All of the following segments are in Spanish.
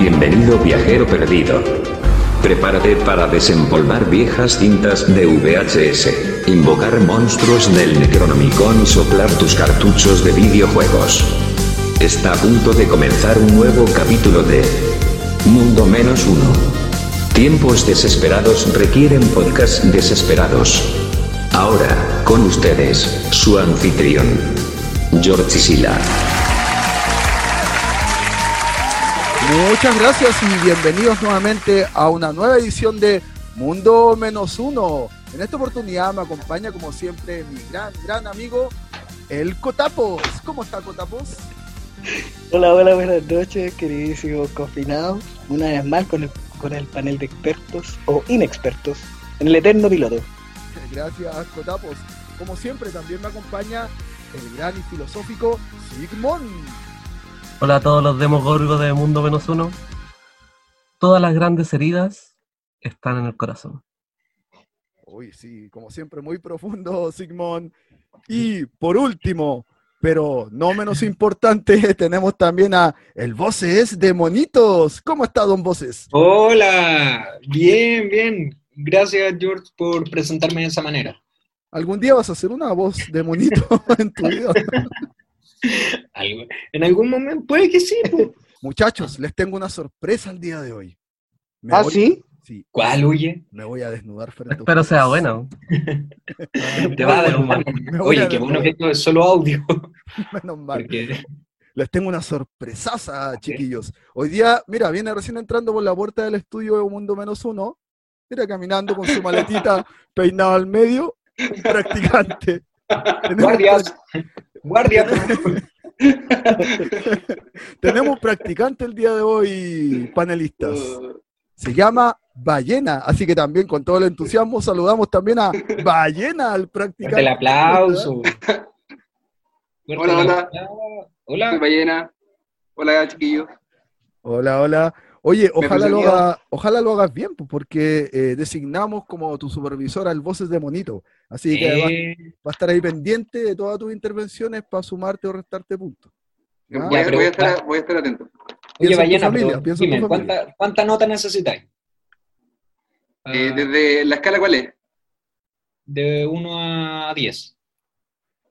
Bienvenido viajero perdido. Prepárate para desempolvar viejas cintas de VHS, invocar monstruos del Necronomicon y soplar tus cartuchos de videojuegos. Está a punto de comenzar un nuevo capítulo de Mundo Menos Uno. Tiempos desesperados requieren podcasts desesperados. Ahora, con ustedes, su anfitrión, George Sila. Muchas gracias y bienvenidos nuevamente a una nueva edición de Mundo Menos Uno. En esta oportunidad me acompaña, como siempre, mi gran, gran amigo, el Cotapos. ¿Cómo está, Cotapos? Hola, hola, buenas noches, queridísimos confinados. Una vez más con el, con el panel de expertos o inexpertos en el eterno piloto. Gracias, Cotapos. Como siempre, también me acompaña el gran y filosófico Sigmund. Hola a todos los demogorgos de Mundo Menos Uno. Todas las grandes heridas están en el corazón. Uy, sí, como siempre, muy profundo, Sigmund. Y por último, pero no menos importante, tenemos también a el Voces de Monitos. ¿Cómo está, don Voces? Hola, bien, bien. Gracias, George, por presentarme de esa manera. ¿Algún día vas a hacer una voz de monito en tu vida? Algo- En algún momento, puede que sí. po. Muchachos, les tengo una sorpresa el día de hoy. Me ¿Ah, voy- sí? Sí, ¿Cuál huye? me voy a desnudar frente a Espero sea ustedes. bueno. Te va a dar un Me voy Oye, a qué bueno desnudar, que esto es solo audio. Menos mal. Porque Les tengo una sorpresaza, chiquillos. Hoy día, mira, viene recién entrando por la puerta del estudio de Un Mundo Menos Uno. Mira, caminando con su maletita peinado al medio. Un practicante. Guardias, guardias. Tenemos un practicante el día de hoy, panelistas. Se llama Ballena, así que también con todo el entusiasmo saludamos también a Ballena, al practicante. el aplauso. Hola, hola. Soy Hola. ballena. Hola, chiquillos. Hola, hola. Oye, ojalá lo, presentó. haga- ojalá lo hagas bien, pues, porque eh, designamos como tu supervisor al Voces de Monito. Así que va, Eh, va a estar ahí pendiente de todas tus intervenciones para sumarte o restarte puntos. ¿Ya? Voy, voy voy a estar atento. Oye, en tu Ballena, familia, pero piensa en tu dime. ¿cuánta, ¿cuánta nota necesitáis? Eh, Ah, desde la escala, ¿cuál es? de 1 a 10.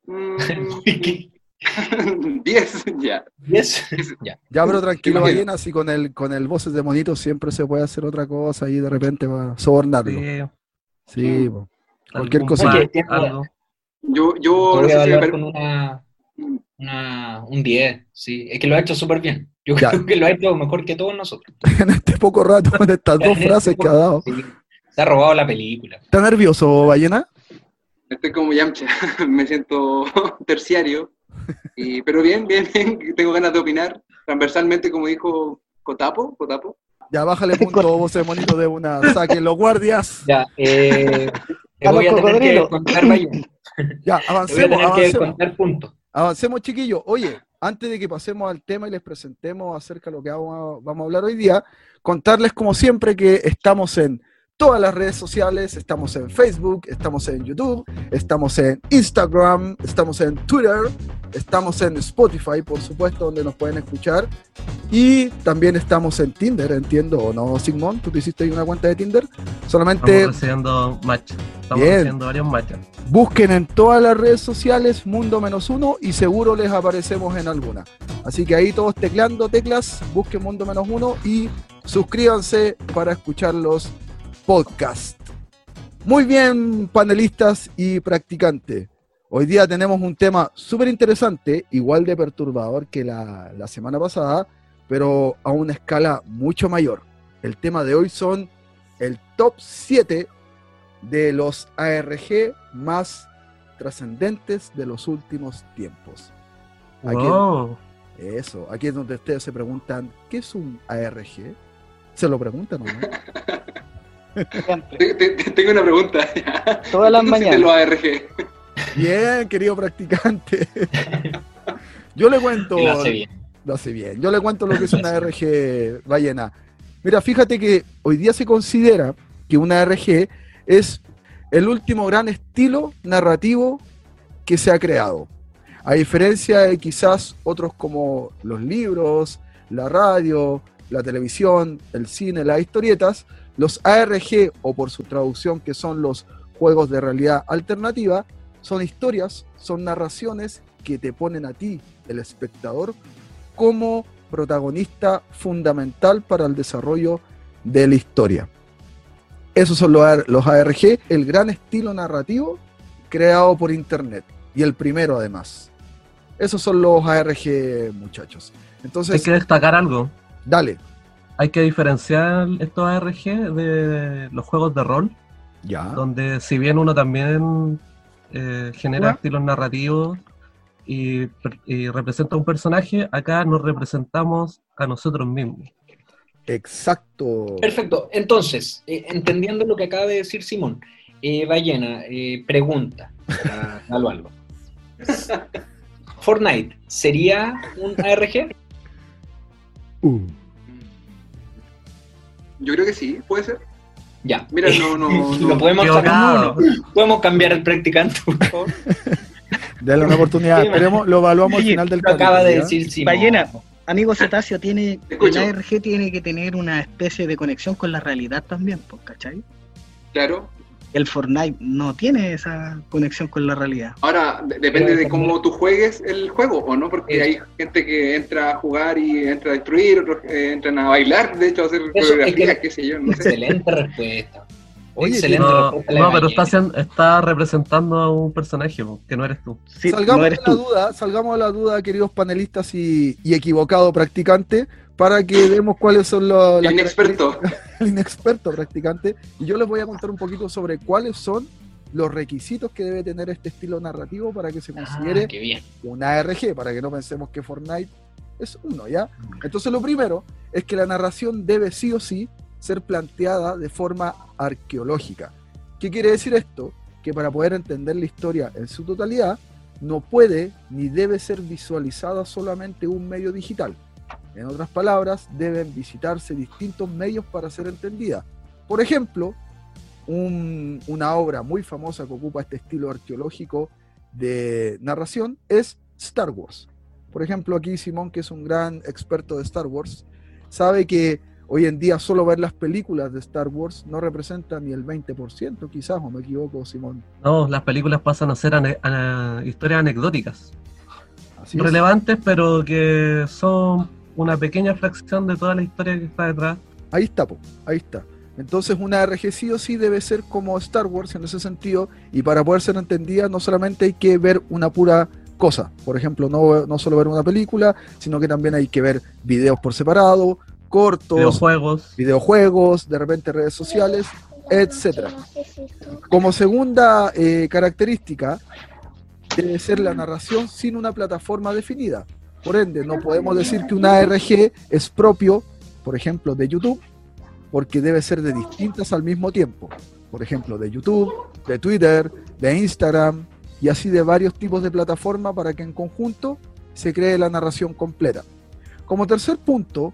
Mm, ¿Qué? 10, ya. 10. Ya. Ya, pero tranquilo. Ballena, si con el, con el Voces de Monito siempre se puede hacer otra cosa y de repente va a sobornarlo. Sí, Sí, po. Cualquier algo. Yo, yo no voy a si con una, una- un 10, sí. Es que lo ha hecho súper bien. Yo Ya. creo que lo ha hecho mejor que todos nosotros. en este poco rato, en estas dos frases que ha dado. Sí. Se ha robado la película. ¿Está nervioso, Ballena? Estoy como Yamcha, me siento terciario. Y, pero bien, bien, bien, tengo ganas de opinar transversalmente, como dijo Cotapo. Cotapo. Ya, bájale punto, Voces de Monito de una. Saquen los guardias. Ya, eh, te voy a tener que contar. Ya, Te voy a avancemos, tener que avancemos. contar. Avancemos, chiquillos. Oye, antes de que pasemos al tema y les presentemos acerca de lo que vamos a, vamos a hablar hoy día, contarles como siempre que estamos en todas las redes sociales, estamos en Facebook, estamos en YouTube, estamos en Instagram, estamos en Twitter, estamos en Spotify, por supuesto, donde nos pueden escuchar. Y también estamos en Tinder, entiendo, ¿o no, Sigmund? ¿Tú te hiciste ahí una cuenta de Tinder? Solamente Estamos recibiendo match. Estamos Bien. recibiendo varios matches. Busquen en todas las redes sociales Mundo Menos Uno y seguro les aparecemos en alguna. Así que ahí todos teclando teclas, busquen Mundo Menos Uno y suscríbanse para escuchar los podcasts. Muy bien, panelistas y practicantes. Hoy día tenemos un tema súper interesante, igual de perturbador que la, la semana pasada, pero a una escala mucho mayor. El tema de hoy son el top 7 de los ARG más trascendentes de los últimos tiempos. Aquí, Wow. Eso, aquí es donde ustedes se preguntan, ¿qué es un ARG? ¿Se lo preguntan o no? Siempre. Te- te- te- Tengo una pregunta. Todas las ¿Qué mañanas. los ARG? Bien, querido practicante. Yo le cuento... Y lo hace bien. Lo hace bien. Yo le cuento lo que es una RG ballena. Mira, fíjate que hoy día se considera que una RG es el último gran estilo narrativo que se ha creado. A diferencia de quizás otros como los libros, la radio, la televisión, el cine, las historietas, los ARG o por su traducción que son los juegos de realidad alternativa, son historias, son narraciones que te ponen a ti, el espectador, como protagonista fundamental para el desarrollo de la historia. Esos son los, AR los ARG, el gran estilo narrativo creado por Internet y el primero además. Esos son los ARG, muchachos. Entonces, Hay que destacar algo. dale. Hay que diferenciar estos ARG de los juegos de rol, Ya. donde si bien uno también eh, genera ¿Ya? estilos narrativos y, representa un personaje, acá nos representamos a nosotros mismos. Exacto. Perfecto. Entonces, eh, entendiendo lo que acaba de decir Simón, eh, Ballena, eh, pregunta Alba. Fortnite, ¿sería un ARG? Uh. Yo creo que sí, puede ser. Ya. Mira, no, no, ¿Lo no. podemos, Equivocado. ¿Podemos cambiar el practicante, por favor? Dale una oportunidad. Sí, Esperemos, lo evaluamos al final del Lo acaba de decir Simón. Ballena, amigo Cetáceo, tiene, el ARG tiene que tener una especie de conexión con la realidad también, pues, ¿cachai? Claro. El Fortnite no tiene esa conexión con la realidad. Ahora, de- depende de cómo tú juegues el juego, ¿o no? Porque hay gente que entra a jugar y entra a destruir, otros que entran a bailar, de hecho, a hacer Eso, es que- qué sé yo, no sé. Excelente respuesta. Oye, Excelente No, respuesta. no, pero está, haciendo- está representando a un personaje que no eres tú. Sí, salgamos no de la tú. duda, salgamos de la duda, queridos panelistas y, y equivocado practicante, para que vemos cuáles son los El inexperto. el inexperto practicante. Y yo les voy a contar un poquito sobre cuáles son los requisitos que debe tener este estilo narrativo para que se considere Ah, qué bien. un ARG, para que no pensemos que Fortnite es uno, ¿ya? Entonces lo primero es que la narración debe sí o sí ser planteada de forma arqueológica. ¿Qué quiere decir esto? Que para poder entender la historia en su totalidad, no puede ni debe ser visualizada solamente un medio digital. En otras palabras, deben visitarse distintos medios para ser entendida. Por ejemplo, un- una obra muy famosa que ocupa este estilo arqueológico de narración es Star Wars. Por ejemplo, aquí Simón, que es un gran experto de Star Wars, sabe que hoy en día solo ver las películas de Star Wars no representa ni el 20%, quizás, o me equivoco, Simón. No, las películas pasan a ser ane- historias anecdóticas, Así es. relevantes, pero que son una pequeña fracción de toda la historia que está detrás. Ahí está, po, ahí está. Entonces una RG sí o sí debe ser como Star Wars en ese sentido y para poder ser entendida no solamente hay que ver una pura cosa, por ejemplo, no, no solo ver una película, sino que también hay que ver videos por separado, cortos, Videojuegos, videojuegos, de repente redes sociales, etcétera. Como segunda eh, característica, debe ser la narración sin una plataforma definida. Por ende, no podemos decir que una ARG es propio, por ejemplo, de YouTube, porque debe ser de distintas al mismo tiempo. Por ejemplo, de YouTube, de Twitter, de Instagram y así de varios tipos de plataformas para que en conjunto se cree la narración completa. Como tercer punto,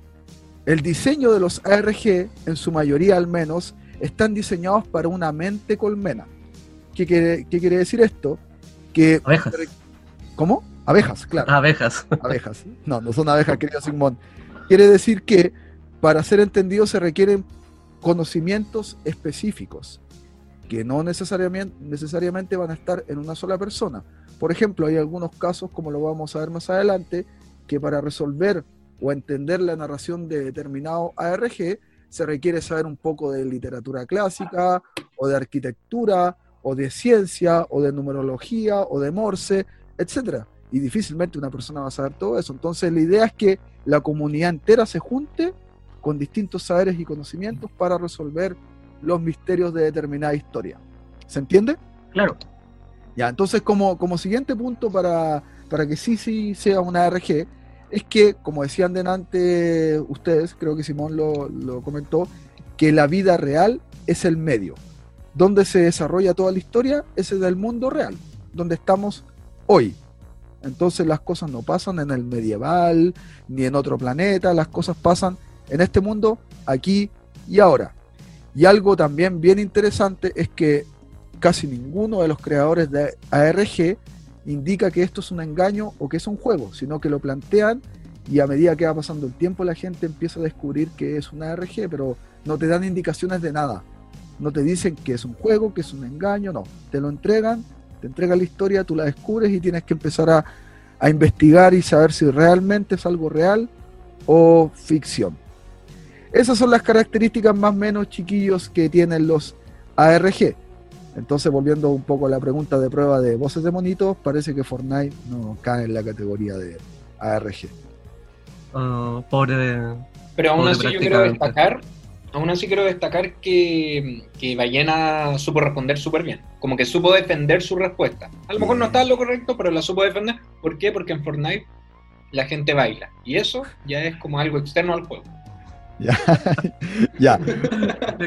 el diseño de los ARG, en su mayoría al menos, están diseñados para una mente colmena. ¿Qué quiere, qué quiere decir esto? Que. ¿Cómo? Abejas, claro. Abejas. Abejas. No, no son abejas, querido Simón. Quiere decir que para ser entendido se requieren conocimientos específicos que no necesariamente, necesariamente van a estar en una sola persona. Por ejemplo, hay algunos casos, como lo vamos a ver más adelante, que para resolver o entender la narración de determinado ARG se requiere saber un poco de literatura clásica o de arquitectura o de ciencia o de numerología o de Morse, etcétera y difícilmente una persona va a saber todo eso. Entonces la idea es que la comunidad entera se junte con distintos saberes y conocimientos para resolver los misterios de determinada historia. ¿Se entiende? Claro. Ya, entonces como, como siguiente punto para, para que sí, sí sea una RG, es que, como decían delante ustedes, creo que Simón lo, lo comentó, que la vida real es el medio. Donde se desarrolla toda la historia es el mundo real, donde estamos hoy. Entonces las cosas no pasan en el medieval, ni en otro planeta, las cosas pasan en este mundo, aquí y ahora. Y algo también bien interesante es que casi ninguno de los creadores de ARG indica que esto es un engaño o que es un juego, sino que lo plantean y a medida que va pasando el tiempo la gente empieza a descubrir que es una ARG, pero no te dan indicaciones de nada. No te dicen que es un juego, que es un engaño, no. Te lo entregan, te entregan la historia, tú la descubres y tienes que empezar a, a investigar y saber si realmente es algo real o ficción. Esas son las características más o menos chiquillos que tienen los ARG. Entonces, volviendo un poco a la pregunta de prueba de voces de monitos, parece que Fortnite no cae en la categoría de ARG. Ah, pobre. Pero aún así yo quiero destacar, aún así quiero destacar que, que Ballena supo responder súper bien. Como que supo defender su respuesta. A lo mejor no está en lo correcto, pero la supo defender. ¿Por qué? Porque en Fortnite la gente baila. Y eso ya es como algo externo al juego. Ya, ya.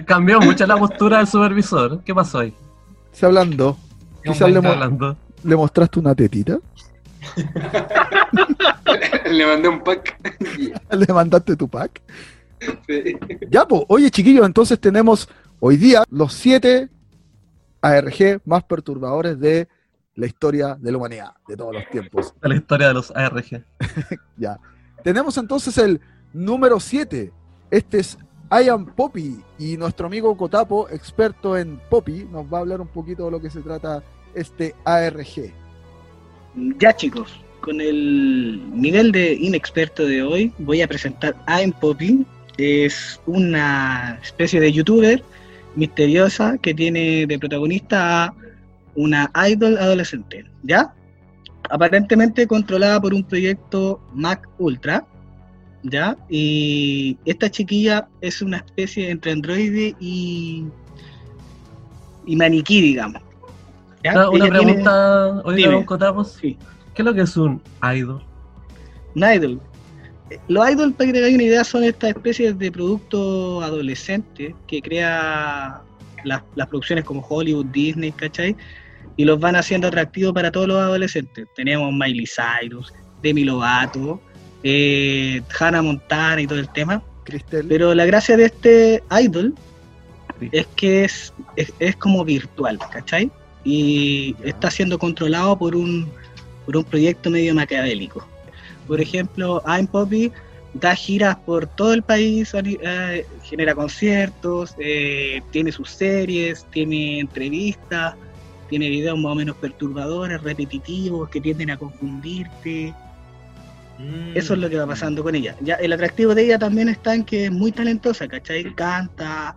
Cambió mucho la postura del supervisor. ¿Qué pasó ahí? Se hablando, Quizás le mo- hablando? ¿le mostraste una tetita? Le mandé un pack. ¿Le mandaste tu pack? Sí. Ya, pues, oye chiquillos, entonces tenemos hoy día los siete ARG más perturbadores de la historia de la humanidad, de todos los tiempos. De la historia de los ARG. Ya. Tenemos entonces el número 7. Este es I Am Poppy y nuestro amigo Cotapo, experto en Poppy, nos va a hablar un poquito de lo que se trata este ARG. Ya chicos, con el nivel de inexperto de hoy voy a presentar I'm Poppy. Es una especie de youtuber misteriosa que tiene de protagonista a una idol adolescente, ¿ya? Aparentemente controlada por un proyecto Mac Ultra, ¿ya? Y esta chiquilla es una especie entre androide y, y maniquí, digamos. ¿ya? Una, Ella tiene- pregunta, oiga, Dime. don Cotapos. Sí. ¿Qué es lo que es un idol? Un idol. Los idols, para que te una idea, son estas especies de productos adolescentes que crea las, las producciones como Hollywood, Disney, ¿cachai? Y los van haciendo atractivos para todos los adolescentes. Tenemos Miley Cyrus, Demi Lovato, eh, Hannah Montana y todo el tema. Cristel. Pero la gracia de este idol es que es, es, es como virtual, ¿cachai? Y está siendo controlado por un, por un proyecto medio maquiavélico. Por ejemplo, I'm Poppy da giras por todo el país, eh, genera conciertos, eh, tiene sus series, tiene entrevistas, tiene videos más o menos perturbadores, repetitivos, que tienden a confundirte. Eso es lo que va pasando con ella. Ya, el atractivo de ella también está en que es muy talentosa, ¿cachai? Canta,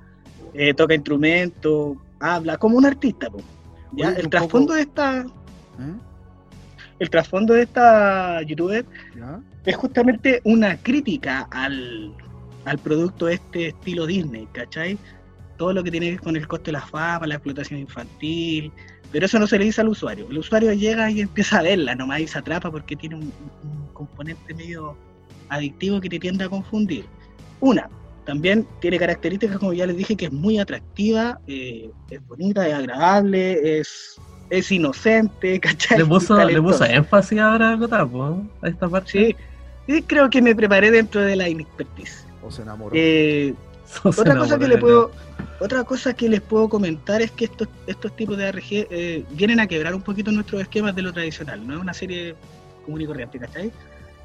eh, toca instrumentos, habla, como un artista. El un trasfondo poco- de esta. El trasfondo de esta youtuber ¿Ya? es justamente una crítica al, al producto este estilo Disney, ¿cachai? Todo lo que tiene que ver con el coste de la fama, la explotación infantil, pero eso no se le dice al usuario. El usuario llega y empieza a verla nomás y se atrapa porque tiene un, un componente medio adictivo que te tiende a confundir. Una, también tiene características, como ya les dije, que es muy atractiva, eh, es bonita, es agradable, es, es inocente, ¿cachai? Le puso, le puso énfasis ahora a a esta parte. Sí, sí, creo que me preparé dentro de la inexpertise. ¿O se enamoró? Eh, Se otra cosa que le puedo, otra cosa que les puedo comentar es que estos, estos tipos de ARG eh, vienen a quebrar un poquito nuestros esquemas de lo tradicional, no es una serie común y corriente, ¿cachai?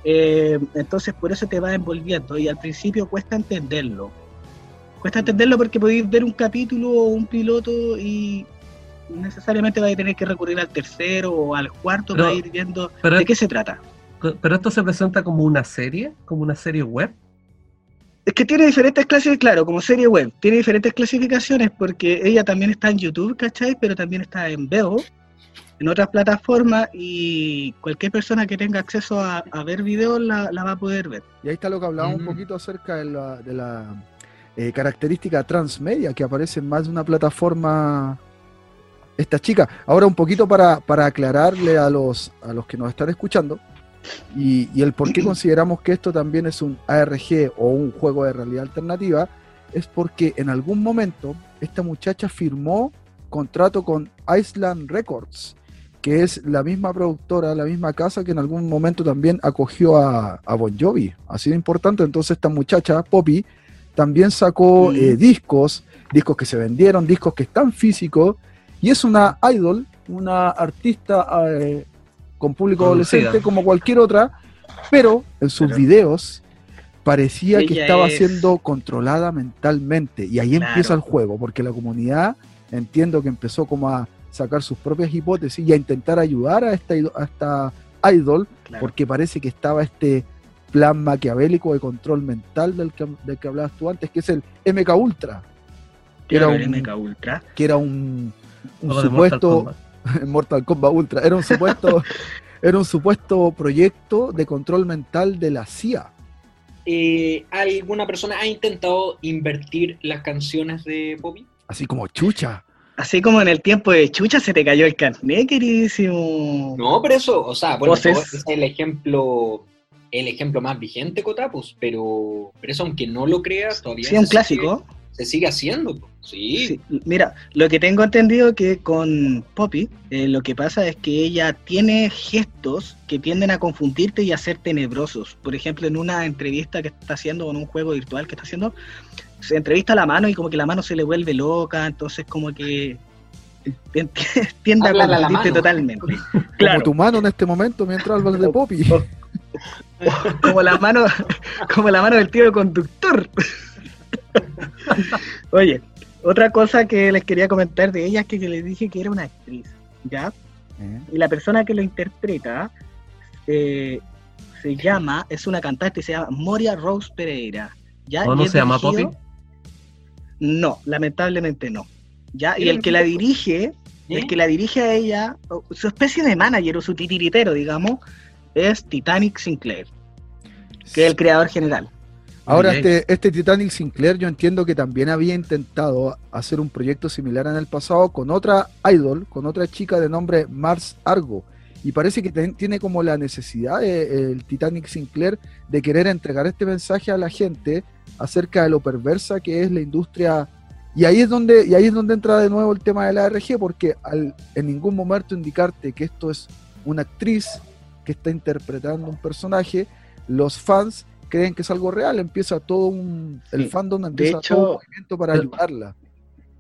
Eh, entonces por eso te va envolviendo y al principio cuesta entenderlo. Cuesta entenderlo porque podéis ver un capítulo o un piloto y necesariamente vais a tener que recurrir al tercero o al cuarto Pero- para ir viendo Pero, de qué se trata. pero esto se presenta como una serie, como una serie web. Es que tiene diferentes clases, claro, como serie web, tiene diferentes clasificaciones porque ella también está en YouTube, ¿cachai? Pero también está en Veo, en otras plataformas y cualquier persona que tenga acceso a, a ver videos la, la va a poder ver. Y ahí está lo que hablaba un Mm. poquito acerca de la, de la eh, característica transmedia que aparece en más de una plataforma esta chica. Ahora un poquito para, para aclararle a los, a los que nos están escuchando y, y el por qué consideramos que esto también es un ARG o un juego de realidad alternativa, es porque en algún momento esta muchacha firmó contrato con Island Records, que es la misma productora, la misma casa que en algún momento también acogió a, a Bon Jovi. Ha sido importante, entonces esta muchacha, Poppy, también sacó Mm. eh, discos, discos que se vendieron, discos que están físicos, y es una idol, una artista eh, con público Conocida. adolescente como cualquier otra, Pero en sus Pero- videos parecía que estaba es- siendo controlada mentalmente. Y ahí Claro. empieza el juego, porque la comunidad entiendo que empezó como a sacar sus propias hipótesis y a intentar ayudar a esta, ido- a esta idol, Claro. porque parece que estaba este plan maquiavélico de control mental del que, del que hablabas tú antes, que es el MK Ultra, que era Claro, el un, MK Ultra. que era un, un Juego de Mortal supuesto Kombat. Mortal Kombat Ultra, era un supuesto era un supuesto proyecto de control mental de la CIA. Eh, ¿Alguna persona ha intentado invertir las canciones de Poppy? Así como chucha. Así como en el tiempo de Chucha se te cayó el carnet, queridísimo. No, pero eso, o sea, bueno, todo es el ejemplo, el ejemplo más vigente, Cotapus, pero, pero eso aunque no lo creas, todavía Sí, un se clásico. sigue- se sigue haciendo. Sí, Sí, Mira, lo que tengo entendido que con Poppy, eh, lo que pasa es que ella tiene gestos que tienden a confundirte y a ser tenebrosos. Por ejemplo, en una entrevista que está haciendo, o en un juego virtual que está haciendo, se entrevista la mano y como que la mano se le vuelve loca, entonces como que tiende a Háblale a la confundirte mano. totalmente. Como tu mano en este momento mientras hablas de Poppy. como la mano, como la mano del tío conductor. Oye, otra cosa que les quería comentar de ella es que, que les dije que era una actriz, ¿ya? Eh, y la persona que lo interpreta eh, se llama, es una cantante, se llama Moria Rose Pereira. ¿ya? ¿O Y no es se llama Poppy? No, lamentablemente no. ¿ya? Y el que la dirige, ¿Eh? el que la dirige a ella, su especie de manager o su titiritero, digamos, es Titanic Sinclair, que es el creador general. Ahora, este, este Titanic Sinclair, yo entiendo que también había intentado hacer un proyecto similar en el pasado con otra idol, con otra chica de nombre Mars Argo. Y parece que ten- tiene como la necesidad de- el Titanic Sinclair de querer entregar este mensaje a la gente acerca de lo perversa que es la industria. Y ahí es donde, y ahí es donde entra de nuevo el tema de la RG, porque al en ningún momento indicarte que esto es una actriz que está interpretando un personaje, los fans creen que es algo real, empieza todo un, el fandom empieza hecho, todo un movimiento para el- ayudarla.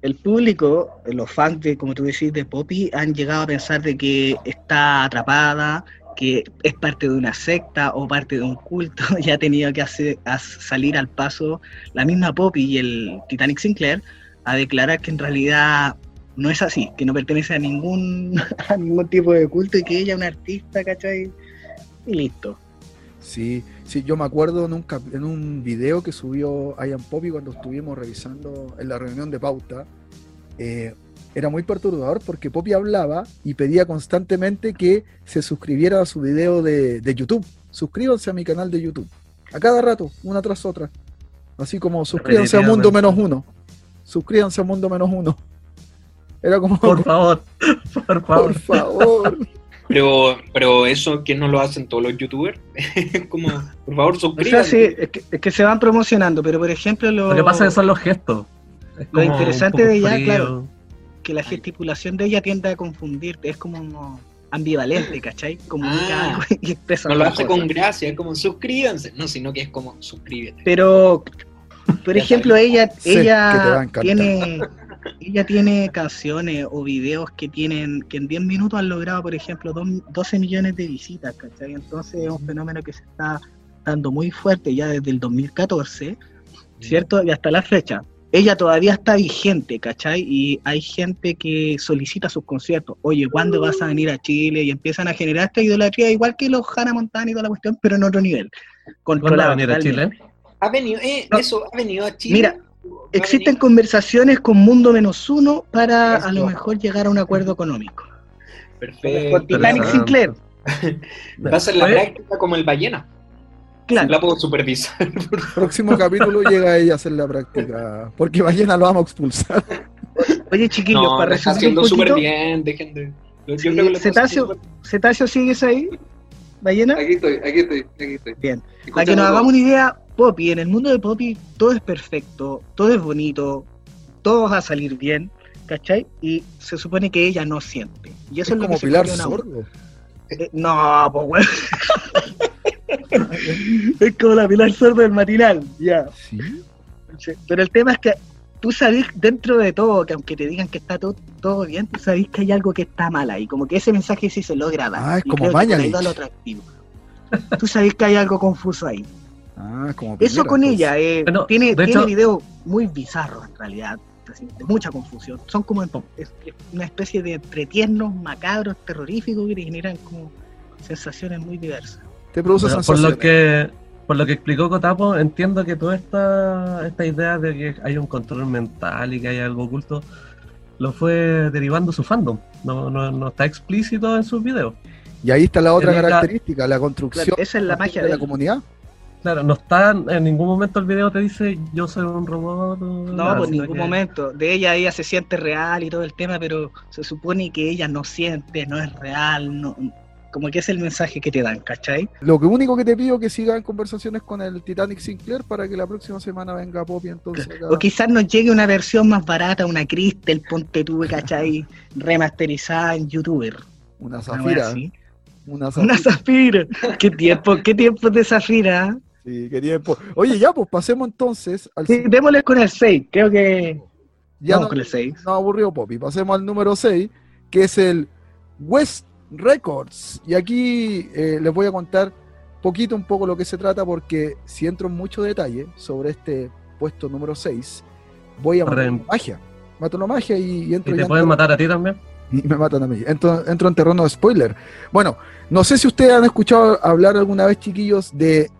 el público, los fans de, como tú decís, de Poppy, han llegado a pensar de que está atrapada, que es parte de una secta o parte de un culto, y ha tenido que hacer, salir al paso la misma Poppy y el Titanic Sinclair a declarar que en realidad no es así, que no pertenece a ningún, a ningún tipo de culto y que ella es una artista, ¿cachai? Y listo. Sí, sí, yo me acuerdo en un, en un video que subió Ian Poppy cuando estuvimos revisando en la reunión de pauta. eh, era muy perturbador porque Poppy hablaba y pedía constantemente que se suscribiera a su video de, de YouTube. Suscríbanse a mi canal de YouTube. A cada rato, una tras otra. Así como suscríbanse a Mundo Menos Uno. Suscríbanse a Mundo Menos Uno. Era como, Por favor, por favor. por favor. Pero, pero eso que no lo hacen todos los youtubers. Como, por favor, O sea, suscríbanse. sí, es que, es que se van promocionando, pero por ejemplo, lo, Lo que pasa es que son los gestos. Es Lo interesante de ella, frío. claro. que la gesticulación de ella tiende a confundirte, es como ambivalente, ¿cachai? Comunica Ah. algo y expresa No lo hace cosa. con gracia, es como suscríbanse. No, sino que es como suscríbete. Pero, por ejemplo, ella, Sé que te va a ella tiene, ella tiene canciones o videos que tienen, que en 10 minutos han logrado, por ejemplo, dos- 12 millones de visitas, ¿cachai? Entonces es un fenómeno que se está dando muy fuerte ya desde el 2014, ¿cierto? Y hasta la fecha. Ella todavía está vigente, ¿cachai? Y hay gente que solicita sus conciertos. Oye, ¿cuándo vas a venir a Chile? Y empiezan a generar esta idolatría, igual que los Hannah Montana y toda la cuestión, pero en otro nivel. ¿Cuándo va a venir a. Chile? Ha venido, eh, No. eso, ha venido a Chile. Mira, ¿Va a Existen conversaciones con Mundo Menos Uno para a lo mejor llegar a un acuerdo económico. Perfecto. Con Titanic. Sinclair, Va a ser la práctica como el ballena. claro. La puedo supervisar. Próximo capítulo llega ella a hacer la práctica. Porque Ballena lo vamos a expulsar. Oye, chiquillos, No, para está resumir un haciendo súper bien. Dejen de. Yo Sí, creo que está Cetáceo. Cetáceo, ¿sigues ahí? ¿Ballena? Aquí estoy, aquí estoy, aquí estoy. Bien. Para que nos todo. hagamos una idea, Poppy, en el mundo de Poppy todo es perfecto, todo es bonito, todo va a salir bien, ¿cachai? Y se supone que ella no siente. Y eso Es es, lo como que se Pilar uno. Sordo. Eh, No, pues weón. es como la Pilar Sordo del matinal, ya. Sí, Pero el tema es que tú sabes dentro de todo, que aunque te digan que está todo, todo bien, tú sabes que hay algo que está mal ahí. Como que ese mensaje sí se logra dar. Ah, es Y como Mañalich. va lo atractivo. tú sabes que hay algo confuso ahí. Ah, como Eso Piñera, con ella, eh, Bueno, tiene, tiene hecho- videos muy bizarros en realidad, así, de mucha confusión. Son como es- es una especie de entretiernos, macabros, terroríficos que te generan como sensaciones muy diversas. Te produce Bueno, por sensaciones. lo que por lo que explicó Cotapo, entiendo que toda esta, esta idea de que hay un control mental y que hay algo oculto lo fue derivando su fandom. No, no, no está explícito en sus videos. Y ahí está la otra característica, la construcción Claro, esa es la magia de de la comunidad. Claro, no está en ningún momento el video te dice yo soy un robot. No, nada, por sino ningún que- momento. De ella, ella se siente real y todo el tema, pero se supone que ella no siente, no es real, no, como que es el mensaje que te dan, ¿cachai? Lo que único que te pido es que sigan conversaciones con el Titanic Sinclair para que la próxima semana venga Poppy entonces. O quizás nos llegue una versión más barata, una Crystal, ponte tú, ¿cachai? Remasterizada en YouTuber. Una zafira. Una zafira. Una Zafira. ¿Qué tiempo, qué tiempo de Zafira? Sí, qué tiempo. Oye, ya, pues pasemos entonces al Sí, démosle con el 6, creo que ya vamos no, con el 6. no aburrió Poppy. Pasemos al número 6, que es el West Records. Y aquí eh, les voy a contar poquito un poco lo que se trata, porque si entro en mucho detalle sobre este puesto número 6, voy a matar magia. Mato la magia y, y entro ¿Y te en pueden matar a ti también? y me matan a mí. Entro, entro en terreno de spoiler. Bueno, no sé si ustedes han escuchado hablar alguna vez, chiquillos, de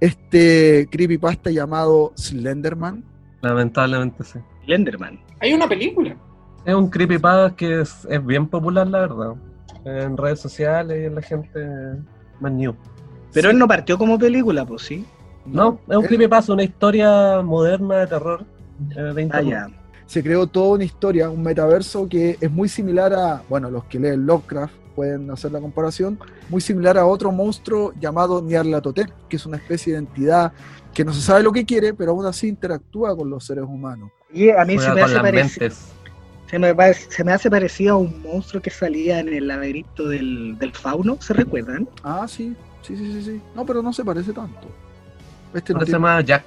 este creepypasta llamado Slenderman. Lamentablemente sí. Lenderman. Hay una película. Es un creepypasta que es, es bien popular, la verdad. En redes sociales y en la gente más new. Pero Sí. él no partió como película, pues sí. No, es un él- creepypasta, una historia moderna de terror eh, de Ah, se creó toda una historia, un metaverso que es muy similar a, bueno, los que leen Lovecraft pueden hacer la comparación, muy similar a otro monstruo llamado Nyarlathotep, que es una especie de entidad que no se sabe lo que quiere, pero aún así interactúa con los seres humanos. Y a mí se me, hace las pareci- mentes. Se, me se me hace parecido a un monstruo que salía en el laberinto del, del fauno, ¿se recuerdan? Ah, sí, sí, sí, sí, sí. No, pero no se parece tanto. Este no se tiene- llama Jack.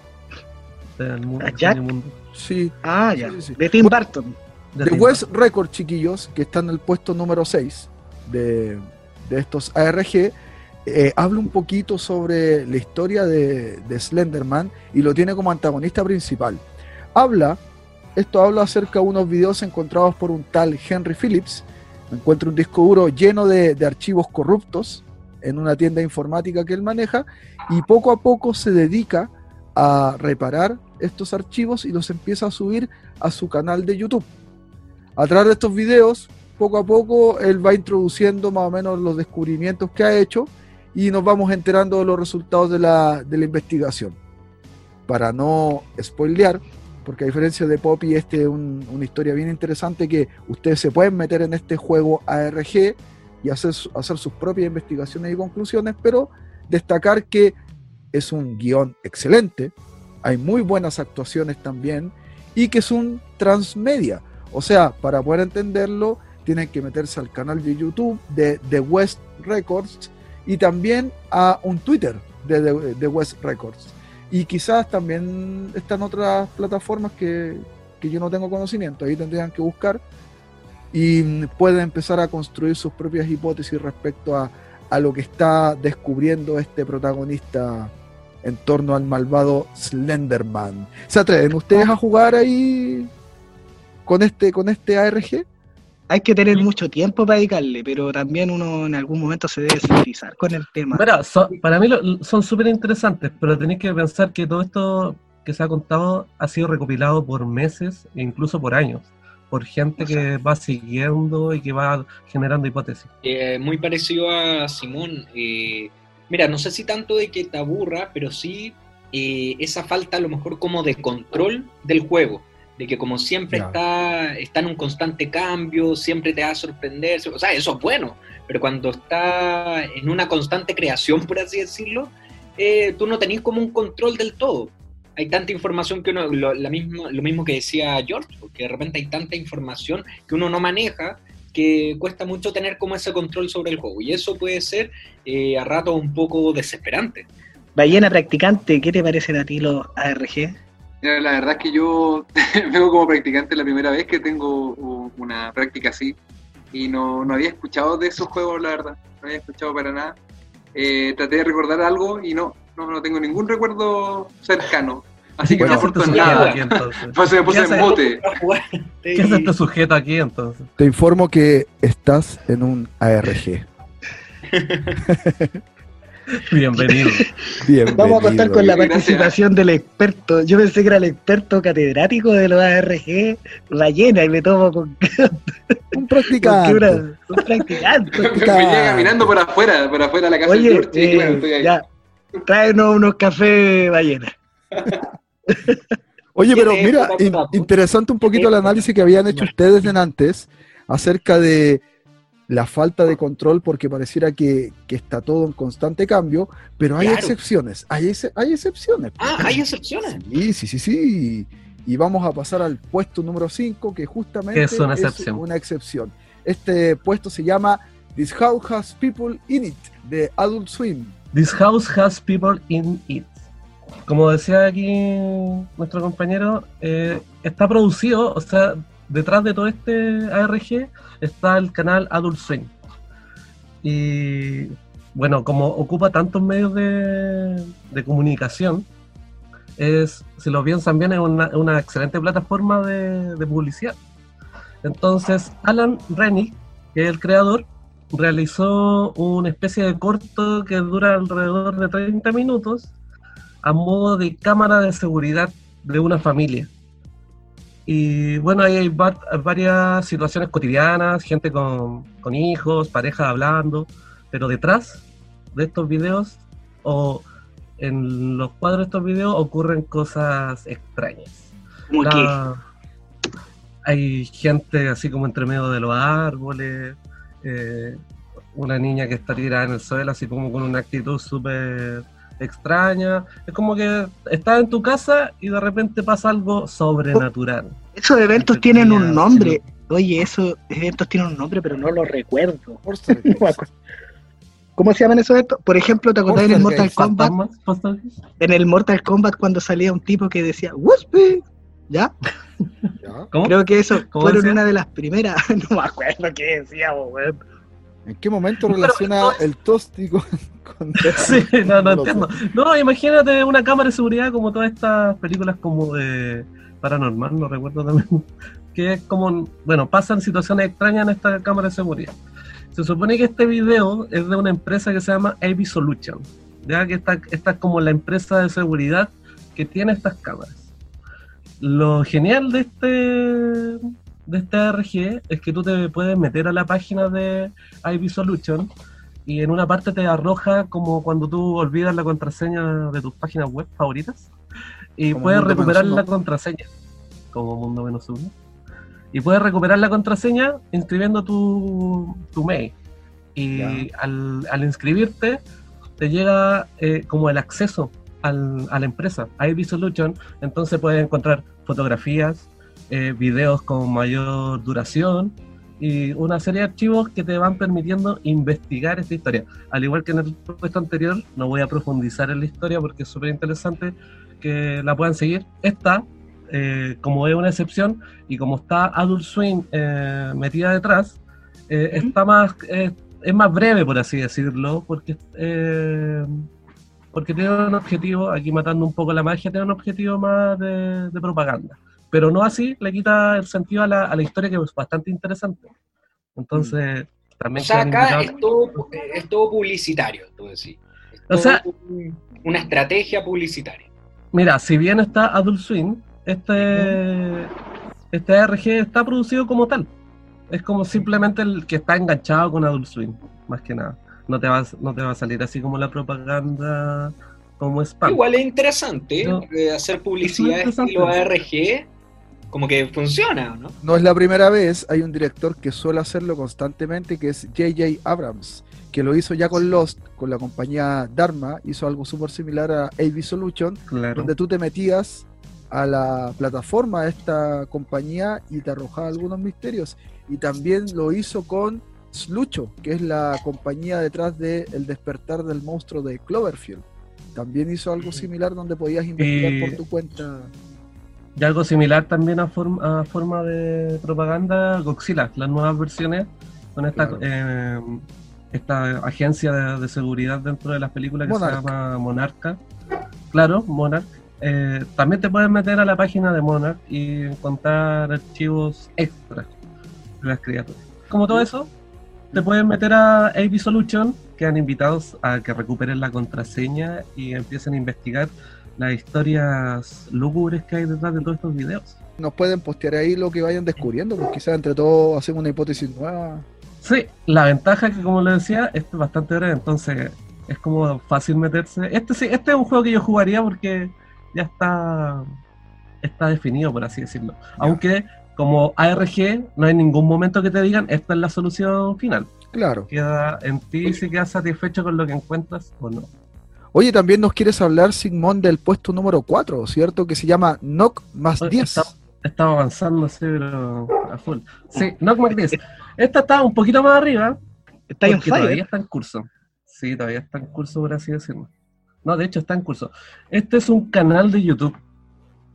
¿A Jack? del mundo. Sí, Ah, ya. sí, sí. De Tim Burton. De The Tim West Record, chiquillos, que está en el puesto número 6 de, de estos ARG, eh, habla un poquito sobre la historia de, de Slenderman y lo tiene como antagonista principal. Habla, esto habla acerca de unos videos encontrados por un tal Henry Phillips. Encuentra un disco duro lleno de, archivos corruptos en una tienda informática que él maneja y poco a poco se dedica a reparar estos archivos y los empieza a subir a su canal de YouTube. A través de estos videos, poco a poco, él va introduciendo más o menos los descubrimientos que ha hecho y nos vamos enterando de los resultados de la, de la investigación. Para no spoilear, porque a diferencia de Poppy, este es un- una historia bien interesante que ustedes se pueden meter en este juego ARG y hacer, hacer sus propias investigaciones y conclusiones, pero destacar que es un guion excelente, hay muy buenas actuaciones también y que es un transmedia. O sea, para poder entenderlo, tienen que meterse al canal de YouTube de The West Records y también a un Twitter de The West Records. Y quizás también están otras plataformas que, que yo no tengo conocimiento, ahí tendrían que buscar y pueden empezar a construir sus propias hipótesis respecto a, a lo que está descubriendo este protagonista en torno al malvado Slenderman. ¿Se atreven ustedes a jugar ahí con este, con este ARG? Hay que tener mucho tiempo para dedicarle, pero también uno en algún momento se debe sensibilizar con el tema. Mira, so- para mí lo- son súper interesantes, pero tenéis que pensar que todo esto que se ha contado ha sido recopilado por meses e incluso por años, por gente que va siguiendo y que va generando hipótesis. Eh, muy parecido a Simón. eh, mira, no sé si tanto de que te aburra, pero sí eh, esa falta a lo mejor como de control del juego. De que como siempre está, está en un constante cambio, siempre te va a sorprender. O sea, eso es bueno, pero cuando está en una constante creación, por así decirlo, eh, tú no tenés como un control del todo. Hay tanta información que uno, lo, la misma, lo mismo que decía George, porque de repente hay tanta información que uno no maneja que cuesta mucho tener como ese control sobre el juego. Y eso puede ser eh, a rato un poco desesperante. Ballena practicante, ¿qué te parecen a ti los ARG? Mira, la verdad es que yo vengo como practicante la primera vez que tengo una práctica así y no, no había escuchado de esos juegos, la verdad, no había escuchado para nada. eh, traté de recordar algo y no, no, no tengo ningún recuerdo cercano. Así que ¿Qué no aporto nada. aquí entonces? Pues me puse ¿Qué en bote. ¿Qué hace este sujeto aquí entonces? Te informo que estás en un ARG. Bienvenido. Bienvenido. Vamos a contar con la Gracias. participación del experto. Yo pensé que era el experto catedrático de los ARG ballena y me tomo con, Un practicante. una- un practicante. Me venía caminando por afuera, por afuera de la casa del Oye, bueno, eh, estoy ahí. ya, tráenos unos cafés ballena. Oye, pero ¿Quién es mira, interesante un poquito el análisis que habían hecho ustedes en antes acerca de la falta de control porque pareciera que, que está todo en constante cambio, pero hay Claro. excepciones, hay, ex- hay excepciones. Ah, hay excepciones. Sí, sí, sí, sí. Y vamos a pasar al puesto número 5, que justamente es una excepción. una excepción. Este puesto se llama This House Has People in It, de Adult Swim. This house has people in it. Como decía aquí nuestro compañero, eh, está producido, o sea, detrás de todo este ARG está el canal Adult Swim. Y bueno, como ocupa tantos medios de, comunicación, es, si lo piensan bien, es una, una excelente plataforma de, de publicidad. Entonces, Alan Rennick, que es el creador, realizó una especie de corto que dura alrededor de 30 minutos a modo de cámara de seguridad de una familia. Y bueno, ahí hay va- varias situaciones cotidianas, gente con, con hijos, parejas hablando, pero detrás de estos videos o en los cuadros de estos videos ocurren cosas extrañas. Que, La- Hay gente así como entre medio de los árboles, eh, una niña que está tirada en el suelo así como con una actitud súper extraña. Es como que estás en tu casa y de repente pasa algo sobrenatural. esos eventos Entre tienen un nombre. Oye, esos eventos tienen un nombre, pero no lo recuerdo. ¿Cómo se llaman esos eventos? Por ejemplo, ¿te acordás en el Mortal Kombat? En el Mortal Kombat cuando salía un tipo que decía ¡Wuspe! ¿Ya? Creo que eso ¿Cómo fueron decía? una de las primeras. no me acuerdo qué decía, weón. ¿En qué momento relaciona el tosti con, con- Sí, no, no entiendo. No, imagínate una cámara de seguridad como todas estas películas como de paranormal, no recuerdo también, que es como, bueno, pasan situaciones extrañas en esta cámara de seguridad. Se supone que este video es de una empresa que se llama AV Solution, ya que esta, esta es como la empresa de seguridad que tiene estas cámaras. Lo genial de este de este ARG es que tú te puedes meter a la página de IV Solution y en una parte te arroja como cuando tú olvidas la contraseña de tus páginas web favoritas y Como puedes recuperar la contraseña como Mundo Menos Uno. Y puedes recuperar la contraseña inscribiendo tu, tu mail. Y al, al inscribirte te llega eh, como el acceso al- a la empresa, IV Solution, entonces puedes encontrar fotografías, eh, videos con mayor duración y una serie de archivos que te van permitiendo investigar esta historia. Al igual que en el puesto anterior, no voy a profundizar en la historia porque es súper interesante que la puedan seguir. Esta, eh, como es una excepción y como está Adult Swim eh, metida detrás, eh, está más, es más breve, por así decirlo, porque, porque tiene un objetivo, aquí matando un poco la magia, tiene un objetivo más de, de propaganda. Pero no así le quita el sentido a la, a la historia que es bastante interesante. Entonces, O también sea, quedan acá es todo, es todo publicitario, tú decís. Es O sea- un- una estrategia publicitaria. Mira, si bien está Adult Swim, este, este ARG está producido como tal. Es como simplemente el que está enganchado con Adult Swim, más que nada. No te va, no te va a salir así como la propaganda como spam. Igual es interesante No. eh, hacer publicidad Es estilo. ARG, como que funciona, ¿no? No es la primera vez, hay un director que suele hacerlo constantemente, que es J.J. Abrams, que lo hizo ya con Lost, con la compañía Dharma, hizo algo súper similar a AV Solution, Claro. donde tú te metías a la plataforma de esta compañía y te arrojaba algunos misterios. Y también lo hizo con Slucho, que es la compañía detrás de El despertar del monstruo de Cloverfield. También hizo algo similar donde podías investigar por tu cuenta. Y algo similar también a, form- a forma de propaganda, Godzilla, las nuevas versiones con esta Claro. eh, esta agencia de, de seguridad dentro de las películas que Monarch. se llama Monarca. Claro, Monarch. Eh, también te puedes meter a la página de Monarch y encontrar archivos extras de las criaturas. Como todo eso, te puedes meter a AV Solution, que han invitados a que recuperen la contraseña y empiecen a investigar las historias lúgubres que hay detrás de todos estos videos. Nos pueden postear ahí lo que vayan descubriendo, pues quizás entre todos hacemos una hipótesis nueva. Sí, la ventaja es que como le decía, esto es bastante breve, entonces es como fácil meterse. Este sí, este es un juego que yo jugaría porque ya está está definido, por así decirlo. Aunque como ARG no hay ningún momento que te digan esta es la solución final. Claro. Queda en ti si quedas satisfecho con lo que encuentras o no. Oye, también nos quieres hablar, Sigmund, del puesto número 4, ¿cierto? Que se llama Knock más Oye, 10. Está, estaba avanzando, sí, pero a full. Sí, Knockback 10. Esta está un poquito más arriba, Está ahí en todavía está en curso. Sí, todavía está en curso, por así decirlo. No, de hecho está en curso. Este es un canal de YouTube.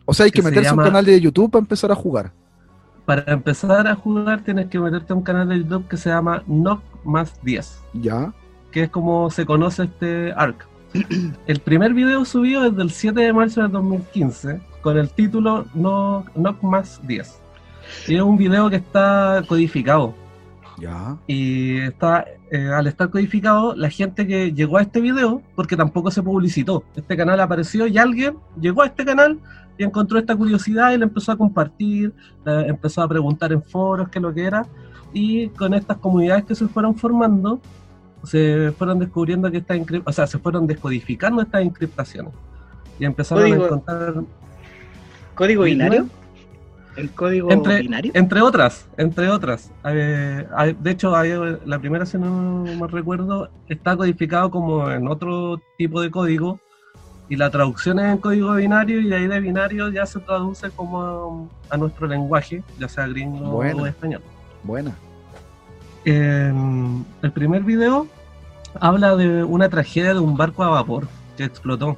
O sea, hay que que se meterse a llama- un canal de YouTube para empezar a jugar. Para empezar a jugar tienes que meterte a un canal de YouTube que se llama Knock más 10, Ya. que es como se conoce este arc. El primer video subido es del 7 de marzo del 2015 con el título No- Knock más 10. Y es un video que está codificado. Ya. Y está, eh, al estar codificado, la gente que llegó a este video, porque tampoco se publicitó, este canal apareció y alguien llegó a este canal y encontró esta curiosidad y la empezó a compartir, empezó a preguntar en foros qué lo que era, y con estas comunidades que se fueron formando, se fueron descubriendo que estas o sea, se fueron descodificando estas encriptaciones. Y empezaron Código- a encontrar ¿Código ¿Y binario? ¿El código Entre- binario? Entre otras, entre otras. Eh, hay- de hecho, hay- la primera, si no me recuerdo, está codificado como en otro tipo de código y la traducción es en código binario y de ahí de binario ya se traduce como a, a nuestro lenguaje, ya sea gringo Bueno. o español. Buena. Eh, el primer video habla de una tragedia de un barco a vapor que explotó.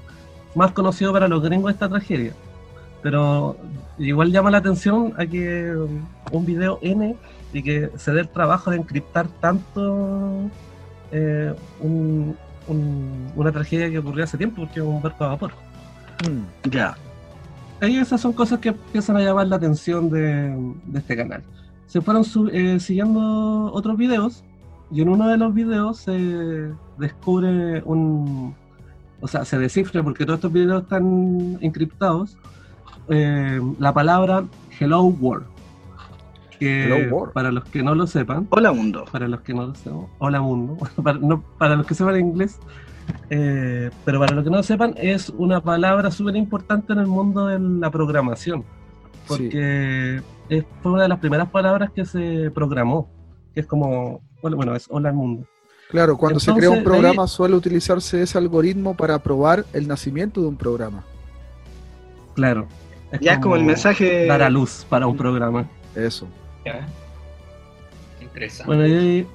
Más conocido para los gringos esta tragedia. Pero igual llama la atención a que um, un video N y que se dé el trabajo de encriptar tanto eh, un- un- una tragedia que ocurrió hace tiempo, porque es un barco a vapor. Mm. Ya. Esas son cosas que empiezan a llamar la atención de, de este canal. Se fueron su- eh, siguiendo otros videos y en uno de los videos se descubre un... O sea, se descifra porque todos estos videos están encriptados. eh, la palabra Hello World. Que Hello World. para los que no lo sepan, Hola mundo. para los que no lo sepan, hola mundo, para, no- para los que sepan inglés, eh, pero para los que no lo sepan, es una palabra súper importante en el mundo de la programación, porque es- fue una de las primeras palabras que se programó, que es como, bueno, es hola al mundo. Claro, cuando se crea un ahí- programa suele utilizarse ese algoritmo para probar el nacimiento de un programa. Claro. Ya es como el mensaje. Dar a luz para un programa. Eso. Ya. Interesante. Bueno, y ahí-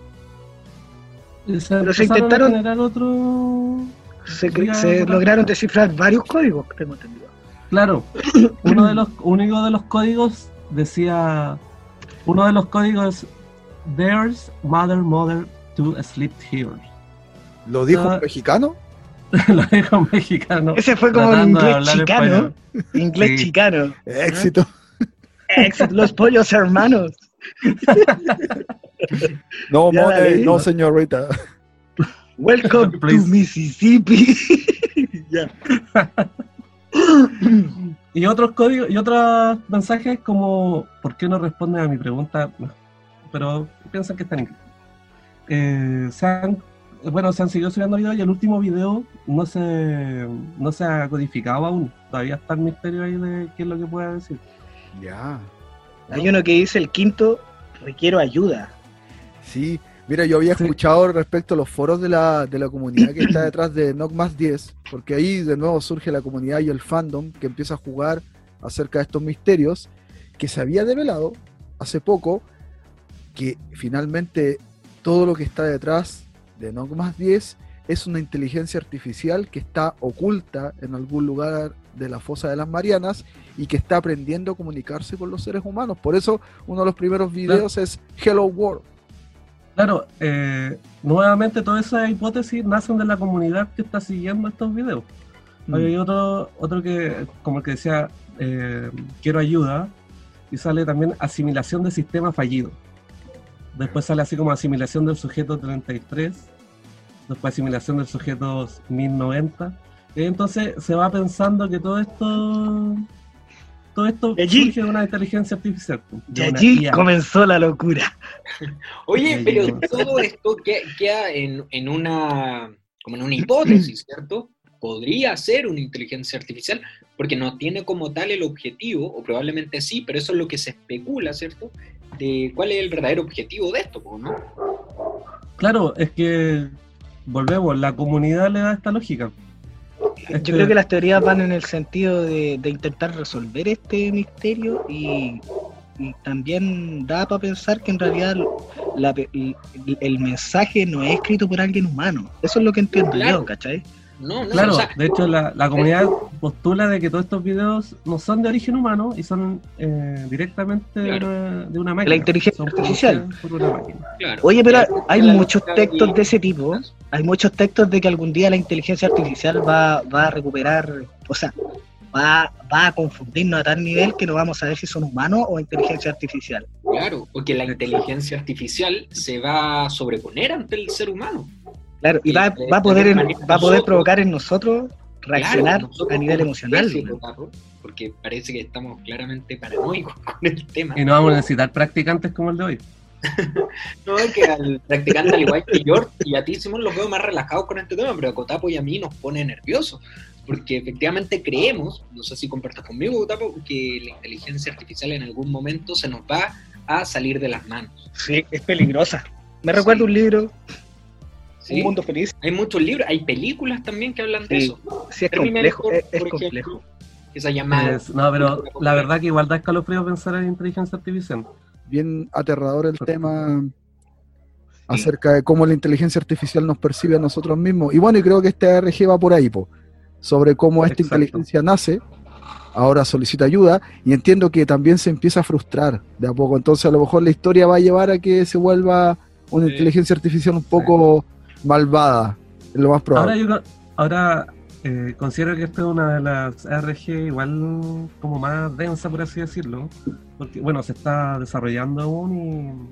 y se, Pero se intentaron- generar otro... Se, se lograron descifrar varios códigos, tengo entendido. Claro, uno de los único de los códigos decía, uno de los códigos, there's mother, mother to sleep here. ¿Lo dijo Ah. un mexicano? Lo dijo en mexicano. Ese fue como en inglés chicano. Inglés Sí. chicano. Éxito. Éxito, los pollos hermanos. No, Ya la mone, leí. no, señorita. Welcome to. Mississippi. ya. Y otros códigos y otros mensajes como ¿por qué no responden a mi pregunta? Pero piensan que están en. Eh, se han, bueno, se han seguido subiendo videos y el último video no se, no se ha codificado aún. Todavía está el misterio ahí de qué es lo que pueda decir. Ya. Hay uno que dice el quinto, requiero ayuda. Sí, mira, yo había Sí. escuchado respecto a los foros de la, de la comunidad que está detrás de Knock más 10, porque ahí de nuevo surge la comunidad y el fandom que empieza a jugar acerca de estos misterios, que se había develado hace poco que finalmente todo lo que está detrás de Knock más 10 es una inteligencia artificial que está oculta en algún lugar de la fosa de las Marianas y que está aprendiendo a comunicarse con los seres humanos. Por eso uno de los primeros videos es Hello World. Claro, eh, nuevamente todas esas hipótesis nacen de la comunidad que está siguiendo estos videos. Mm. Hay otro, otro que, como el que decía, eh, quiero ayuda, y sale también asimilación de sistema fallido. Después sale así como asimilación del sujeto 33, después asimilación del sujeto 1090. Y entonces se va pensando que todo esto todo esto Y allí- surge de una inteligencia artificial. Y allí IA. comenzó la locura. Oye, pero todo esto que- queda en, en una como en una hipótesis, ¿cierto? Podría ser una inteligencia artificial, porque no tiene como tal el objetivo, o probablemente sí, pero eso es lo que se especula, ¿cierto? De cuál es el verdadero objetivo de esto, ¿no? Claro, es que volvemos, la comunidad le da esta lógica. Yo creo que las teorías van en el sentido de, de intentar resolver este misterio y, y también da para pensar que en realidad la pe- el, el mensaje no es escrito por alguien humano. Eso es lo que entiendo Claro. yo, ¿cachai? No, no, Claro, o sea, de hecho la, la comunidad postula de que todos estos videos no son de origen humano y son eh, directamente de, Claro. una, de una máquina. inteligencia Son artificial. producidas Por una máquina. claro. Oye, pero Claro, hay la muchos textos de ese tipo. Hay muchos textos de que algún día la inteligencia artificial va, va a recuperar, o sea, va, va a confundirnos a tal nivel que no vamos a saber si son humanos o inteligencia artificial. Claro, porque la inteligencia artificial se va a sobreponer ante el ser humano. Claro, y Y va, de- va a de poder, en- va a poder provocar en nosotros reaccionar Claro, nosotros a nivel emocional. porque parece que estamos claramente paranoicos con el tema. Y no vamos a necesitar practicantes como el de hoy. No, es que al practicante, al igual que yo y a ti, Simón, los veo más relajados con este tema, pero a Cotapo y a mí nos pone nerviosos. Porque efectivamente creemos, no sé si compartas conmigo, Cotapo, que la inteligencia artificial en algún momento se nos va a salir de las manos. Sí, es peligrosa. Me Sí. recuerda un libro, ¿sí? Un Mundo Feliz. Hay muchos libros, hay películas también que hablan de eso. Sí, es complejo. Es, es por complejo. ejemplo, esa llamada. Es- no, pero la verdad que igual da escalofrío pensar en inteligencia artificial. Bien aterrador el tema acerca de cómo la inteligencia artificial nos percibe a nosotros mismos. Y bueno, y creo que este ARG va por ahí, po, sobre cómo esta Exacto. inteligencia nace, ahora solicita ayuda, y entiendo que también se empieza a frustrar de a poco. Entonces a lo mejor la historia va a llevar a que se vuelva una Sí. inteligencia artificial un poco malvada, es lo más Ahora probable. yo co- ahora eh, considero que esta es una de las RG igual como más densa, por así decirlo. Porque, bueno, se está desarrollando aún